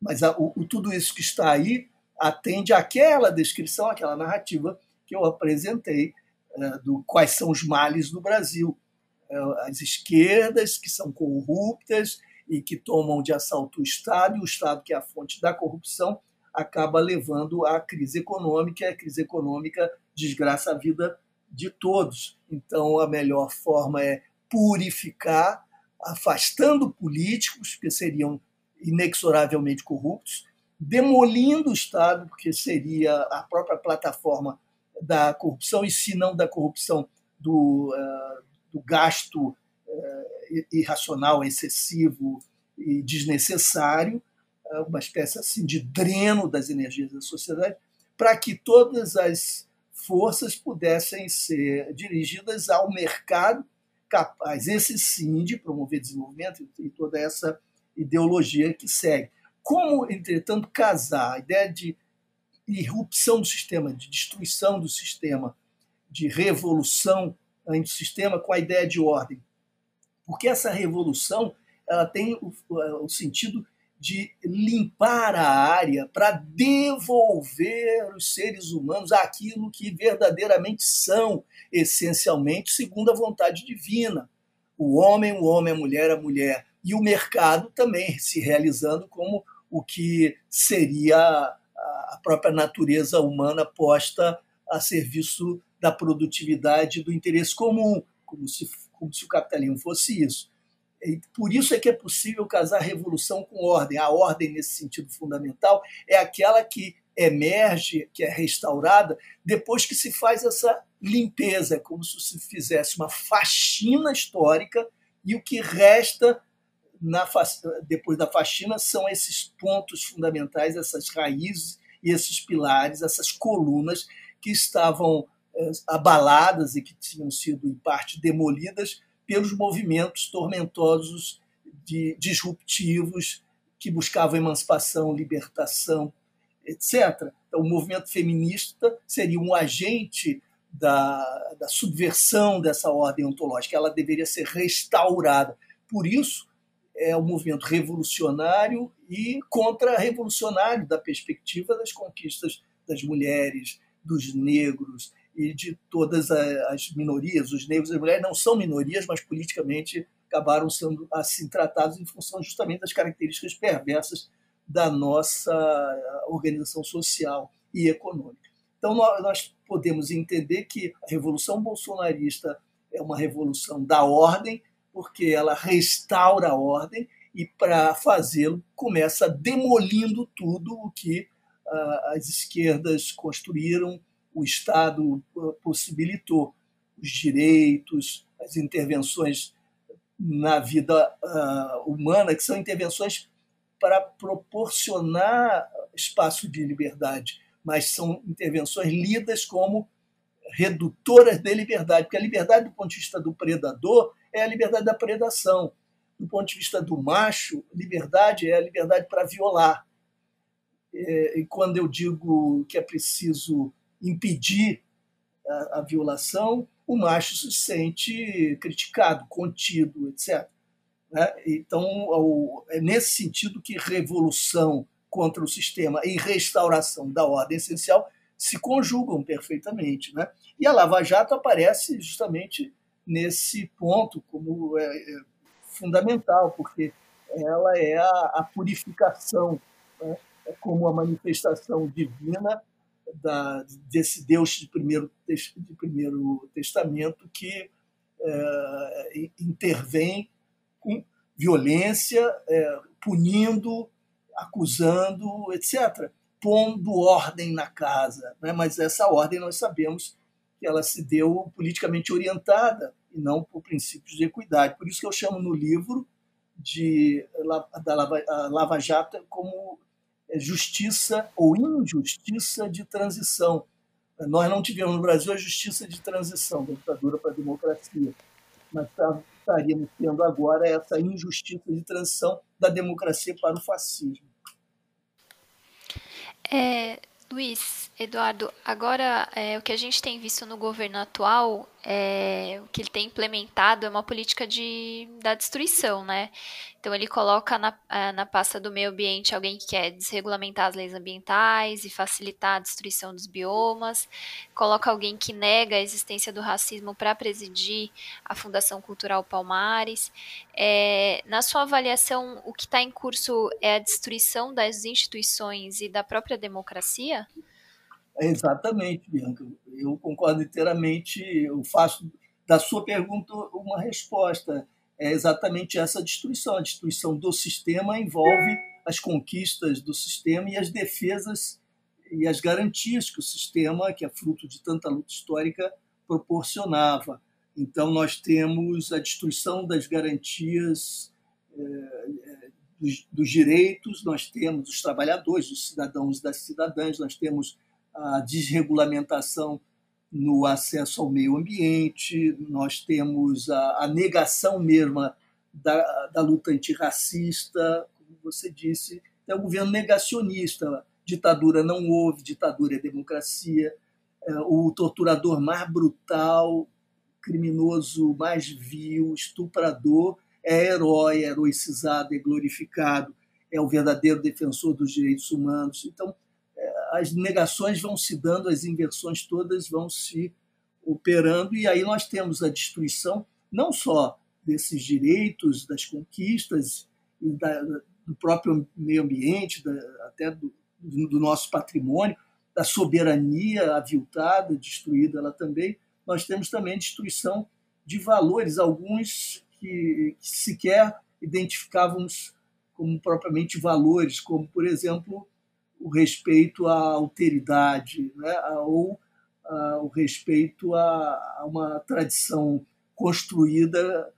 Mas o, o tudo isso que está aí atende àquela descrição, àquela narrativa que eu apresentei é, do quais são os males do Brasil. É, as esquerdas que são corruptas e que tomam de assalto o Estado, e o Estado, que é a fonte da corrupção, acaba levando à crise econômica, e a crise econômica desgraça a vida de todos. Então, a melhor forma é purificar, afastando políticos que seriam inexoravelmente corruptos, demolindo o Estado, porque seria a própria plataforma da corrupção, e se não da corrupção, do, uh, do gasto uh, irracional, excessivo e desnecessário, uh, uma espécie assim de dreno das energias da sociedade, para que todas as forças pudessem ser dirigidas ao mercado capaz, esse sim, de promover desenvolvimento e toda essa ideologia que segue. Como, entretanto, casar a ideia de irrupção do sistema, de destruição do sistema, de revolução antissistema com a ideia de ordem. Porque essa revolução ela tem o, o sentido de limpar a área para devolver os seres humanos aquilo que verdadeiramente são, essencialmente, segundo a vontade divina. O homem, o homem, a mulher, a mulher. E o mercado também se realizando como o que seria a própria natureza humana posta a serviço da produtividade do interesse comum, como se, como se o capitalismo fosse isso. E por isso é que é possível casar revolução com ordem. A ordem, nesse sentido fundamental, é aquela que emerge, que é restaurada, depois que se faz essa limpeza, como se se fizesse uma faxina histórica e o que resta na, depois da faxina são esses pontos fundamentais, essas raízes e esses pilares, essas colunas que estavam eh, abaladas e que tinham sido, em parte, demolidas pelos movimentos tormentosos de disruptivos que buscavam emancipação, libertação, etc. Então, o movimento feminista seria um agente da, da subversão dessa ordem ontológica. Ela deveria ser restaurada. Por isso, é um movimento revolucionário e contra-revolucionário da perspectiva das conquistas das mulheres, dos negros e de todas as minorias. Os negros e as mulheres não são minorias, mas politicamente acabaram sendo assim tratados em função justamente das características perversas da nossa organização social e econômica. Então, nós podemos entender que a revolução bolsonarista é uma revolução da ordem, porque ela restaura a ordem e, para fazê-lo, começa demolindo tudo o que uh, as esquerdas construíram, o Estado uh, possibilitou, os direitos, as intervenções na vida uh, humana, que são intervenções para proporcionar espaço de liberdade, mas são intervenções lidas como redutoras de liberdade, porque a liberdade do ponto de vista do predador é a liberdade da predação. Do ponto de vista do macho, liberdade é a liberdade para violar. É, e quando eu digo que é preciso impedir a, a violação, o macho se sente criticado, contido, etc. Né? Então, é nesse sentido que revolução contra o sistema e restauração da ordem essencial se conjugam perfeitamente. Né? E a Lava Jato aparece justamente nesse ponto como é, é fundamental, porque ela é a, a purificação, né? é como a manifestação divina da, desse Deus de primeiro, de primeiro testamento que é, intervém com violência, é, punindo, acusando, etc pondo ordem na casa. Né? Mas essa ordem nós sabemos que ela se deu politicamente orientada e não por princípios de equidade. Por isso que eu chamo no livro de da Lava, Lava Jato como é, justiça ou injustiça de transição. Nós não tivemos no Brasil a justiça de transição da ditadura para a democracia, mas tá, estaríamos tendo agora essa injustiça de transição da democracia para o fascismo. É, Luiz, Eduardo, agora é, o que a gente tem visto no governo atual, é, o que ele tem implementado é uma política de, da destruição, né? Então ele coloca na, na pasta do meio ambiente alguém que quer desregulamentar as leis ambientais e facilitar a destruição dos biomas, coloca alguém que nega a existência do racismo para presidir a Fundação Cultural Palmares. É, na sua avaliação, o que está em curso é a destruição das instituições e da própria democracia? Exatamente, Bianca. Eu concordo inteiramente. Eu faço da sua pergunta uma resposta é exatamente essa destruição. A destruição do sistema envolve as conquistas do sistema e as defesas e as garantias que o sistema, que é fruto de tanta luta histórica, proporcionava. Então, nós temos a destruição das garantias é, dos, dos, direitos, nós temos os trabalhadores, os cidadãos e das cidadãs, nós temos a desregulamentação no acesso ao meio ambiente, nós temos a, a negação mesma da, da luta antirracista, como você disse, é um governo negacionista. Ditadura não houve, ditadura é democracia. É, o torturador mais brutal, criminoso mais vil, estuprador, é herói, é heroicizado, é glorificado, é o verdadeiro defensor dos direitos humanos. Então, as negações vão se dando, as inversões todas vão se operando, e aí nós temos a destruição não só desses direitos, das conquistas, da, do próprio meio ambiente, da, até do, do, nosso patrimônio, da soberania aviltada, destruída ela também, nós temos também destruição de valores, alguns que, que sequer identificávamos como propriamente valores, como, por exemplo, o respeito à alteridade, né? ou o respeito a, a, uma tradição construída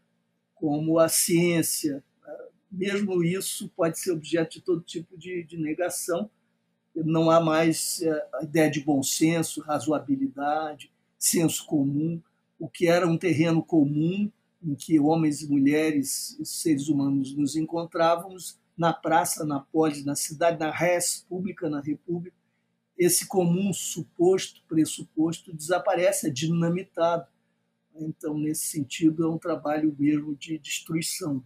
como a ciência. Né? Mesmo isso pode ser objeto de todo tipo de, de negação. Não há mais é, a ideia de bom senso, razoabilidade, senso comum. O que era um terreno comum em que homens e mulheres, seres humanos, nos encontrávamos, na praça, na polis, na cidade, na res pública, na república, esse comum suposto, pressuposto, desaparece, é dinamitado. Então, nesse sentido, é um trabalho mesmo de destruição.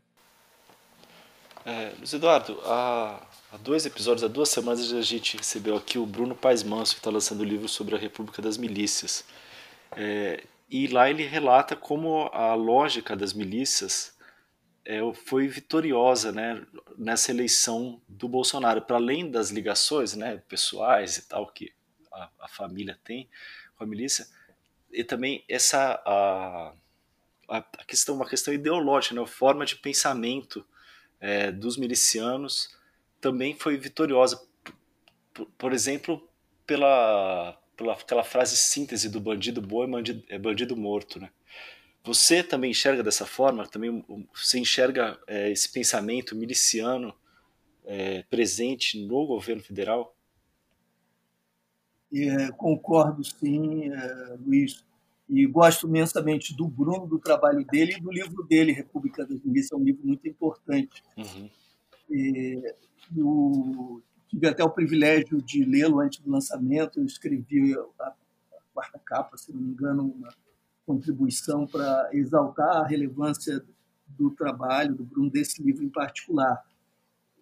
É, Luiz Eduardo, há, há, dois episódios, há duas semanas, a gente recebeu aqui o Bruno Paes Manso, que está lançando o um livro sobre a República das Milícias. É, e lá ele relata como a lógica das milícias é, foi vitoriosa né, nessa eleição do Bolsonaro, para além das ligações né, pessoais e tal que a, a, família tem com a milícia, e também essa a, a questão, uma questão ideológica, né, a forma de pensamento é, dos milicianos também foi vitoriosa, por, exemplo, pela, pela aquela frase síntese do bandido bom é bandido, é bandido morto, né? Você também enxerga dessa forma? Também você enxerga é, esse pensamento miliciano é, presente no governo federal? É, concordo, sim, é, Luiz. E gosto imensamente do Bruno, do trabalho dele e do livro dele, República das Milícias. É um livro muito importante. Uhum. Eu tive até o privilégio de lê-lo antes do lançamento. Eu escrevi a, a quarta capa, se não me engano, uma contribuição para exaltar a relevância do trabalho do Bruno desse livro em particular.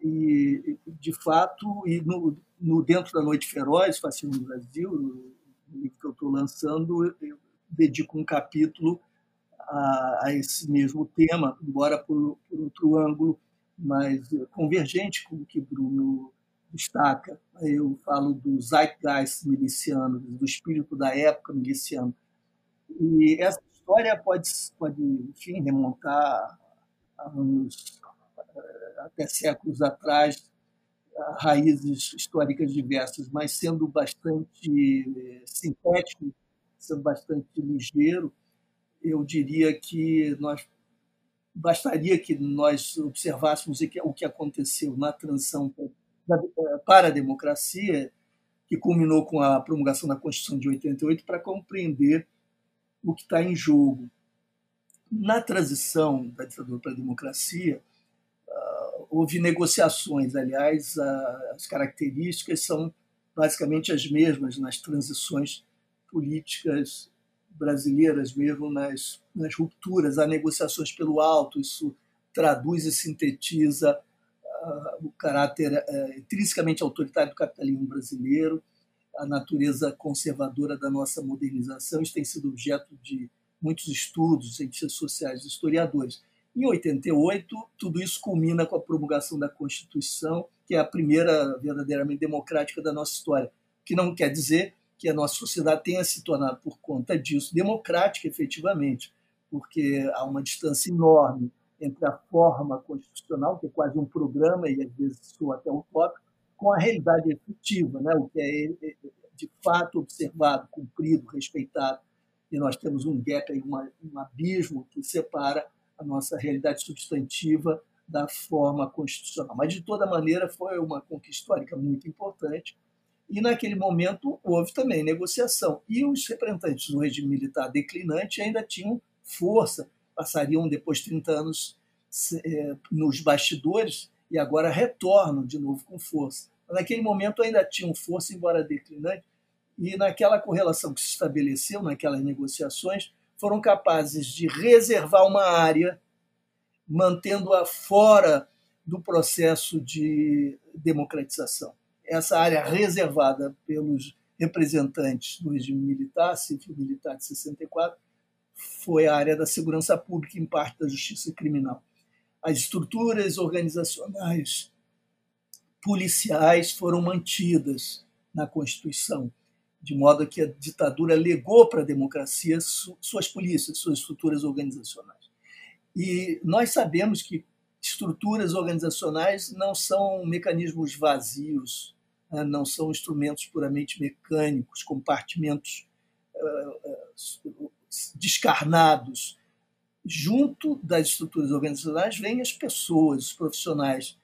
E, de fato, e no, no Dentro da Noite Feroz, Fascismo no Brasil, no livro que eu estou lançando, eu dedico um capítulo a, a, esse mesmo tema, embora por, por outro ângulo mais convergente com o que Bruno destaca. Eu falo do zeitgeist miliciano, do espírito da época miliciano. E essa história pode, pode enfim, remontar anos, até séculos atrás, raízes históricas diversas, mas sendo bastante sintético, sendo bastante ligeiro, eu diria que nós bastaria que nós observássemos o que aconteceu na transição para a democracia, que culminou com a promulgação da Constituição de 88, para compreender o que está em jogo. Na transição da ditadura para a democracia, ah, houve negociações, aliás, as características são basicamente as mesmas nas transições políticas brasileiras, mesmo nas, nas rupturas, há negociações pelo alto, isso traduz e sintetiza uh, o caráter uh, intrinsecamente autoritário do capitalismo brasileiro, a natureza conservadora da nossa modernização. Isso tem sido objeto de muitos estudos, cientistas sociais historiadores. Em 88, tudo isso culmina com a promulgação da Constituição, que é a primeira verdadeiramente democrática da nossa história, que não quer dizer que a nossa sociedade tenha se tornado, por conta disso, democrática efetivamente, porque há uma distância enorme entre a forma constitucional, que é quase um programa, e às vezes sou até utópico, com a realidade efetiva, né? o que é, é, é de fato observado, cumprido, respeitado. E nós temos um gap, uma, um abismo que separa a nossa realidade substantiva da forma constitucional. Mas, de toda maneira, foi uma conquista histórica muito importante. E, naquele momento, houve também negociação. E os representantes do regime militar declinante ainda tinham força, passariam depois de 30 anos é, nos bastidores e agora retornam de novo com força. Naquele momento ainda tinham força, embora declinante, e naquela correlação que se estabeleceu, naquelas negociações, foram capazes de reservar uma área, mantendo-a fora do processo de democratização. Essa área reservada pelos representantes do regime militar, civil-militar de 64, foi a área da segurança pública, em parte da justiça criminal. As estruturas organizacionais policiais foram mantidas na Constituição, de modo que a ditadura legou para a democracia suas polícias, suas estruturas organizacionais. E nós sabemos que estruturas organizacionais não são mecanismos vazios, né, não são instrumentos puramente mecânicos, compartimentos descarnados. Junto das estruturas organizacionais vêm as pessoas, os profissionais,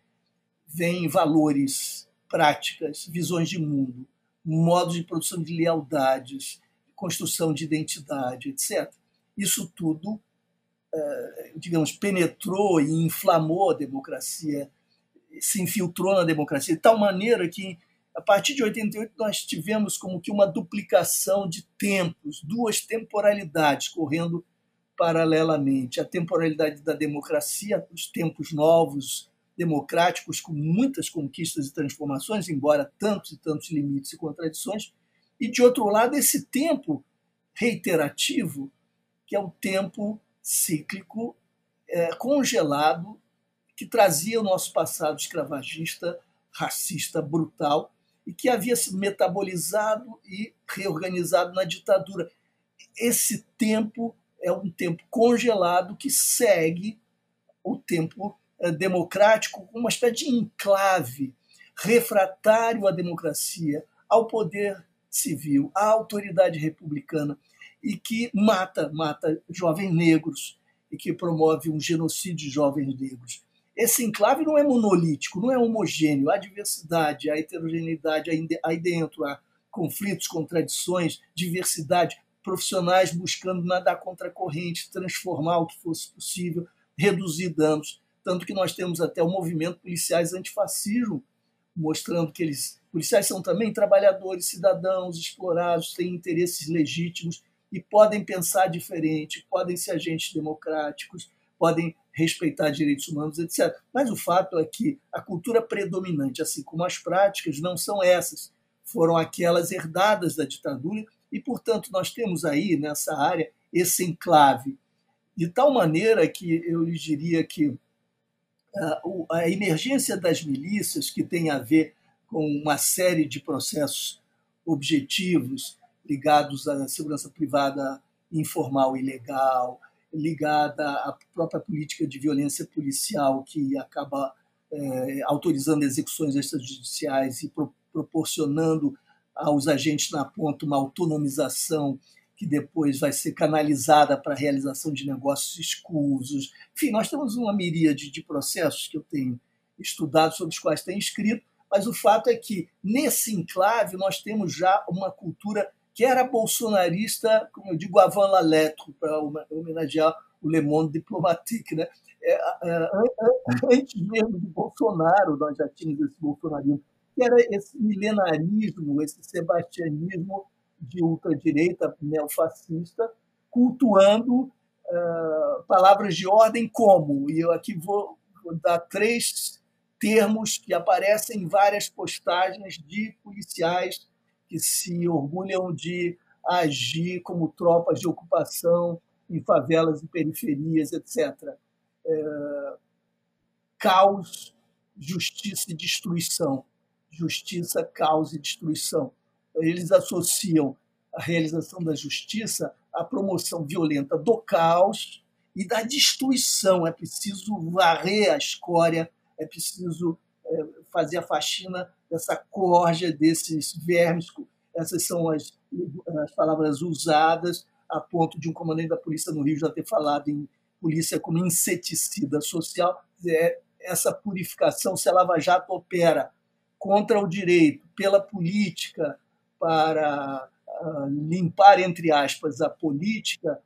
vêm valores, práticas, visões de mundo, modos de produção de lealdades, construção de identidade, etc. Isso tudo, eh, digamos, penetrou e inflamou a democracia, se infiltrou na democracia de tal maneira que a partir de 88 nós tivemos como que uma duplicação de tempos, duas temporalidades correndo paralelamente, a temporalidade da democracia, os tempos novos, democráticos, com muitas conquistas e transformações, embora tantos e tantos limites e contradições, e de outro lado, esse tempo reiterativo, que é o tempo cíclico, é, congelado, que trazia o nosso passado escravagista, racista, brutal, e que havia sido metabolizado e reorganizado na ditadura. Esse tempo é um tempo congelado que segue o tempo eh, democrático uma espécie de enclave refratário à democracia, ao poder civil, à autoridade republicana e que mata, mata jovens negros e que promove um genocídio de jovens negros. Esse enclave não é monolítico, não é homogêneo, há diversidade, há heterogeneidade aí dentro, há conflitos, contradições, diversidade, profissionais buscando nadar contra a corrente, transformar o que fosse possível, reduzir danos. Tanto que nós temos até o movimento Policiais Antifascismo, mostrando que eles policiais são também trabalhadores, cidadãos, explorados, têm interesses legítimos e podem pensar diferente, podem ser agentes democráticos, podem respeitar direitos humanos, etc. Mas o fato é que a cultura predominante, assim como as práticas, não são essas. Foram aquelas herdadas da ditadura e, portanto, nós temos aí nessa área esse enclave. De tal maneira que eu lhes diria que ah, a emergência das milícias, que tem a ver com uma série de processos objetivos ligados à segurança privada informal e legal, ligada à própria política de violência policial que acaba é, autorizando execuções extrajudiciais e pro, proporcionando aos agentes na ponta uma autonomização que depois vai ser canalizada para a realização de negócios escusos. Enfim, nós temos uma miríade de processos que eu tenho estudado, sobre os quais tenho escrito, mas o fato é que, nesse enclave, nós temos já uma cultura que era bolsonarista, como eu digo, avant la lettre, para homenagear o Le Monde Diplomatique. Né? É, é, antes mesmo de Bolsonaro, nós já tínhamos esse bolsonarismo, que era esse milenarismo, esse sebastianismo de ultradireita neofascista, cultuando uh, palavras de ordem como, e eu aqui vou, vou dar três termos que aparecem em várias postagens de policiais que se orgulham de agir como tropas de ocupação em favelas e periferias, etc. É, caos, justiça e destruição. Justiça, caos e destruição. Eles associam a realização da justiça à promoção violenta do caos e da destruição. É preciso varrer a escória, é preciso é, fazer a faxina dessa corja, desses vermes. Essas são as, as palavras usadas a ponto de um comandante da polícia no Rio já ter falado em polícia como inseticida social. É, essa purificação, se a Lava Jato opera contra o direito, pela política, para uh, limpar, entre aspas, a política,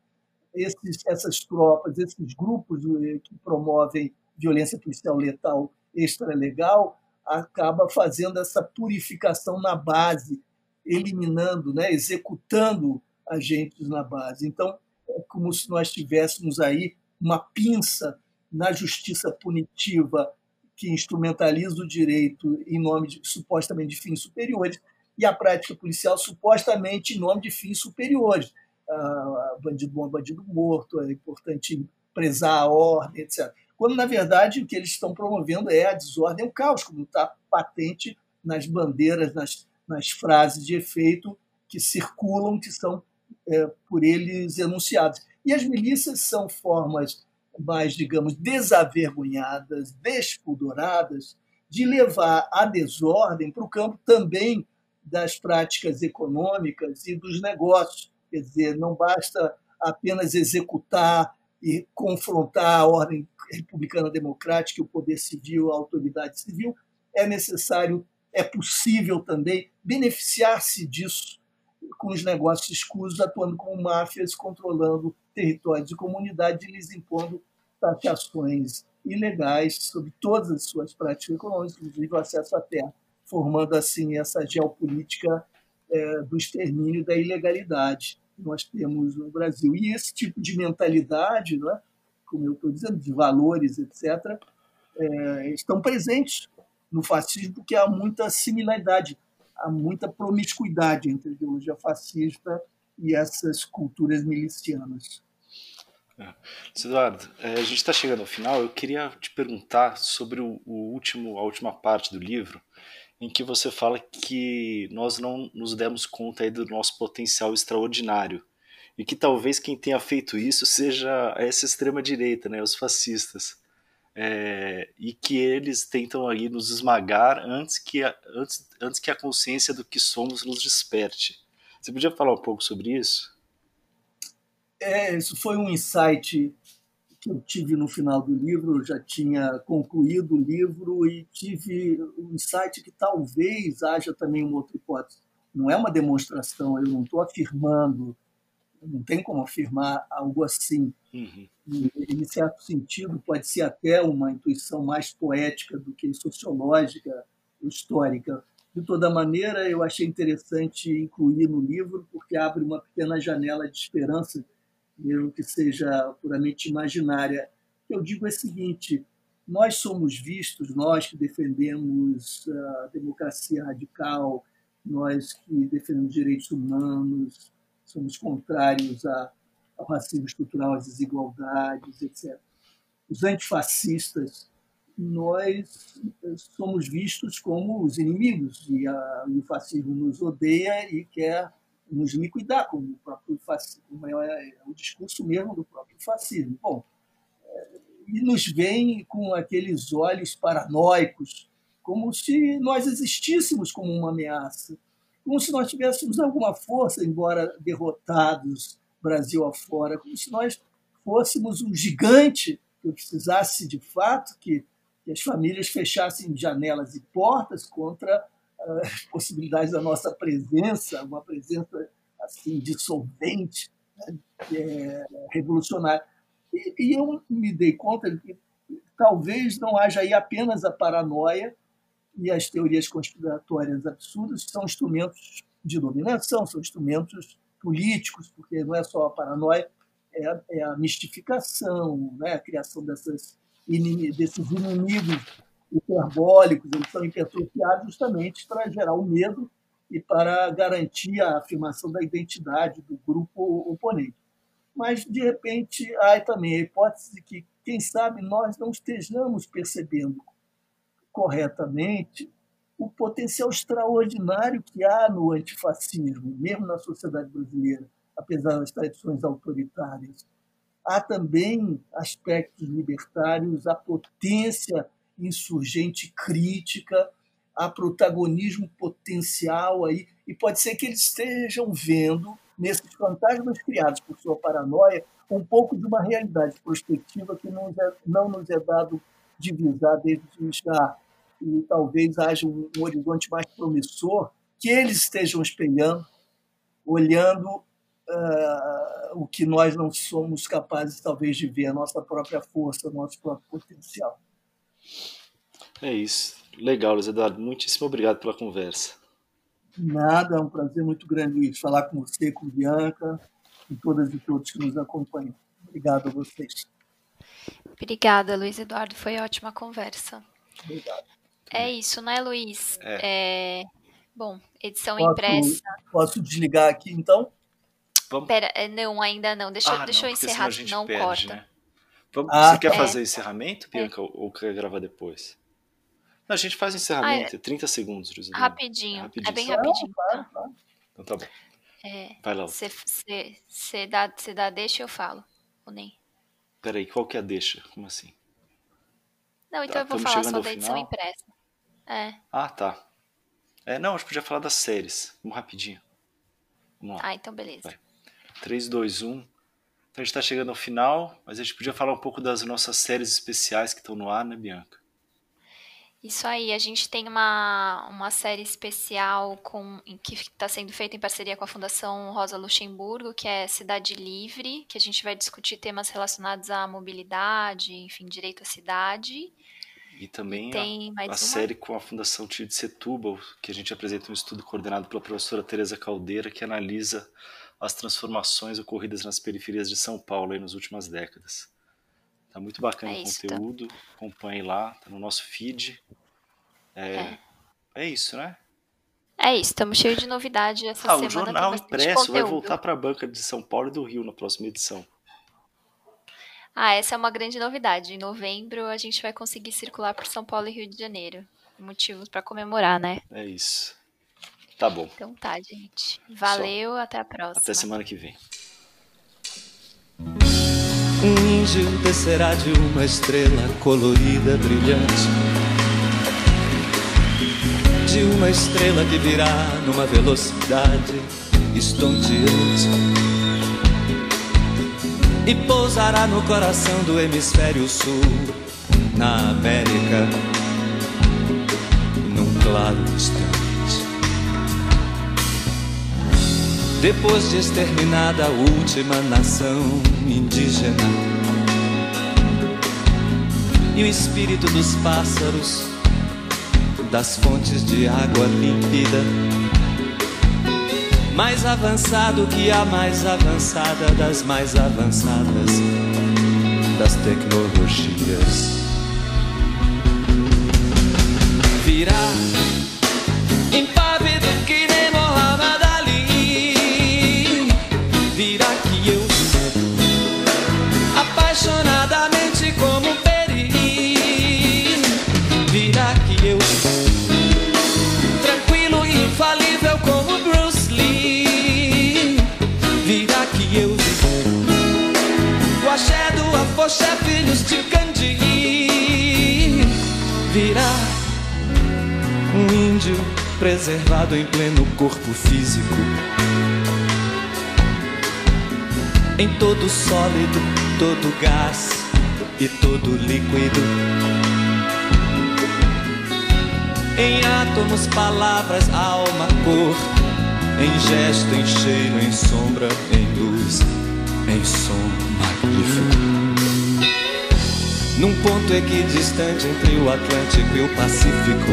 esses, essas tropas, esses grupos eh, que promovem violência policial letal extralegal, acaba fazendo essa purificação na base, eliminando, né, executando agentes na base. Então, é como se nós tivéssemos aí uma pinça na justiça punitiva que instrumentaliza o direito em nome de, supostamente de fins superiores e a prática policial supostamente em nome de fins superiores. Ah, bandido bom, bandido morto, é importante prezar a ordem, etc quando na verdade o que eles estão promovendo é a desordem, o caos, como está patente nas bandeiras, nas, nas frases de efeito que circulam, que são é, por eles enunciadas. E as milícias são formas mais, digamos, desavergonhadas, despudoradas, de levar a desordem para o campo também das práticas econômicas e dos negócios. Quer dizer, não basta apenas executar e confrontar a ordem republicana democrática, o poder civil, a autoridade civil, é necessário, é possível também beneficiar-se disso com os negócios escusos, atuando como máfias, controlando territórios e comunidades e lhes impondo taxações ilegais sobre todas as suas práticas econômicas, inclusive o acesso à terra, formando assim essa geopolítica é, do extermínio da ilegalidade que nós temos no Brasil. E esse tipo de mentalidade, não é? como eu estou dizendo, de valores, etc., é, estão presentes no fascismo, porque há muita similaridade, há muita promiscuidade entre a ideologia fascista e essas culturas milicianas. É. Eduardo, é, a gente está chegando ao final. Eu queria te perguntar sobre o, o, último, a última parte do livro, em que você fala que nós não nos demos conta do nosso potencial extraordinário e que talvez quem tenha feito isso seja essa extrema direita, né, os fascistas, é, e que eles tentam aí nos esmagar antes que a, antes, antes que a consciência do que somos nos desperte. Você podia falar um pouco sobre isso? É, isso foi um insight que eu tive no final do livro. Eu já tinha concluído o livro e tive um insight que talvez haja também uma outra hipótese não é uma demonstração, eu não estou afirmando, não tem como afirmar algo assim. Uhum. E, em certo sentido, pode ser até uma intuição mais poética do que sociológica, histórica. De toda maneira, eu achei interessante incluir no livro, porque abre uma pequena janela de esperança, mesmo que seja puramente imaginária. Eu digo é o seguinte: nós somos vistos, nós que defendemos a democracia radical, nós que defendemos direitos humanos, somos contrários ao racismo estrutural, às desigualdades, etc. Os antifascistas, nós somos vistos como os inimigos e, a, e o fascismo nos odeia e quer nos liquidar, como o próprio fascismo, é, é o discurso mesmo do próprio fascismo. Bom, é, e nos veem com aqueles olhos paranoicos, como se nós existíssemos como uma ameaça, como se nós tivéssemos alguma força, embora derrotados Brasil afora, como se nós fôssemos um gigante que precisasse de fato que, que as famílias fechassem janelas e portas contra as possibilidades da nossa presença, uma presença assim dissolvente, né, é, revolucionária. E, e eu me dei conta de que talvez não haja aí apenas a paranoia e as teorias conspiratórias absurdas, que são instrumentos de dominação, são instrumentos políticos, porque não é só a paranoia, é a, é a mistificação, né? a criação dessas, desses inimigos hiperbólicos, eles são hipertrofiados justamente para gerar o medo e para garantir a afirmação da identidade do grupo oponente mas de repente há também a hipótese de que, quem sabe, nós não estejamos percebendo corretamente o potencial extraordinário que há no antifascismo, mesmo na sociedade brasileira, apesar das tradições autoritárias. Há também aspectos libertários, a potência insurgente crítica, há protagonismo potencial aí, e pode ser que eles estejam vendo nesses fantasmas criados por sua paranoia, um pouco de uma realidade prospectiva que não, é, não nos é dado divisar desde já. E talvez haja um, um horizonte mais promissor que eles estejam espelhando, olhando uh, o que nós não somos capazes, talvez, de ver, a nossa própria força, o nosso próprio potencial. É isso. Legal, Luiz Eduardo. Muitíssimo obrigado pela conversa. Nada, é um prazer muito grande, Luiz, falar com você, com Bianca e todas e todos que nos acompanham. Obrigado a vocês. Obrigada, Luiz Eduardo. Foi ótima conversa. Obrigado. É isso, né, Luiz? É. é... Bom, edição posso, impressa. Posso desligar aqui, então? Vamos... Pera, é, não, ainda não. Deixa, ah, deixa não, eu encerrar, não perde, corta. Né? Vamos, ah, você quer é. fazer o encerramento, Bianca, é. ou quer gravar depois? Não, a gente faz o encerramento, ah, é. 30 segundos, José. Rapidinho. rapidinho. É bem rapidinho. Tá? Então tá bom. É, Vai lá. Você dá, dá deixa e eu falo, ou nem? Peraí, qual que é a deixa? Como assim? Não, então tá, eu vou falar só da edição final. impressa. É. Ah, tá. É, não, a gente podia falar das séries. Vamos rapidinho. Vamos lá. Ah, então beleza. Vai. 3, 2, 1. Então a gente tá chegando ao final, mas a gente podia falar um pouco das nossas séries especiais que estão no ar, né, Bianca? Isso aí, a gente tem uma, uma série especial com, que está sendo feita em parceria com a Fundação Rosa Luxemburgo, que é Cidade Livre, que a gente vai discutir temas relacionados à mobilidade, enfim, direito à cidade. E também e a, a série com a Fundação Tio de Setúbal, que a gente apresenta um estudo coordenado pela professora Tereza Caldeira, que analisa as transformações ocorridas nas periferias de São Paulo aí nas últimas décadas. Tá muito bacana é o conteúdo. Acompanhe lá, tá no nosso feed. É, é. é isso, né? É isso, estamos cheios de novidade essa ah, semana. O jornal impresso vai voltar para a banca de São Paulo e do Rio na próxima edição. Ah, essa é uma grande novidade. Em novembro a gente vai conseguir circular por São Paulo e Rio de Janeiro. Motivos para comemorar, né? É isso. Tá bom. Então tá, gente. Valeu, Só. até a próxima. Até semana que vem. Um índio descerá de uma estrela colorida, brilhante. De uma estrela que virá numa velocidade estonteante. E pousará no coração do hemisfério sul, na América, num claro instante. Depois de exterminada a última nação indígena. E o espírito dos pássaros, das fontes de água límpida, mais avançado que a mais avançada das mais avançadas das tecnologias. Virá apaixonadamente como Peri. Virá que eu tranquilo e infalível como Bruce Lee. Virá que eu o axé do afoxé filhos de Gandhi. Virá um índio preservado em pleno corpo físico. Em todo sólido, todo gás e todo líquido. Em átomos, palavras, alma, cor. Em gesto, em cheiro, em sombra, em luz, em som magnífico. Num ponto equidistante entre o Atlântico e o Pacífico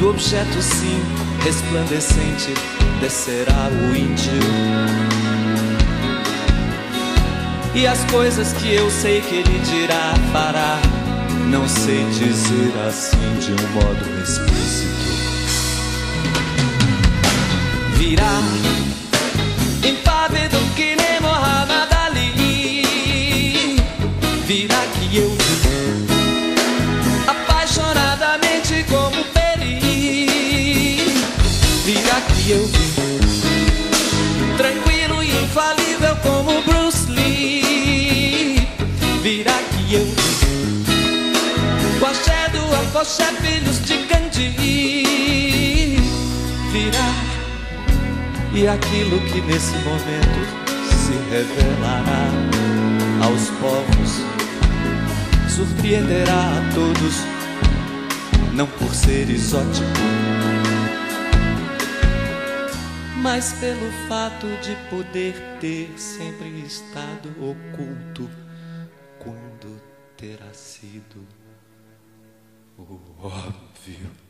do objeto sim resplandecente descerá o índio. E as coisas que eu sei que ele dirá, fará, não sei dizer assim de um modo explícito. Virá do afoxé, filhos de Gandhi. Virá. E aquilo que nesse momento se revelará aos povos Surpreenderá a todos Não por ser exótico mas pelo fato de poder ter sempre estado oculto quando terá sido o óbvio.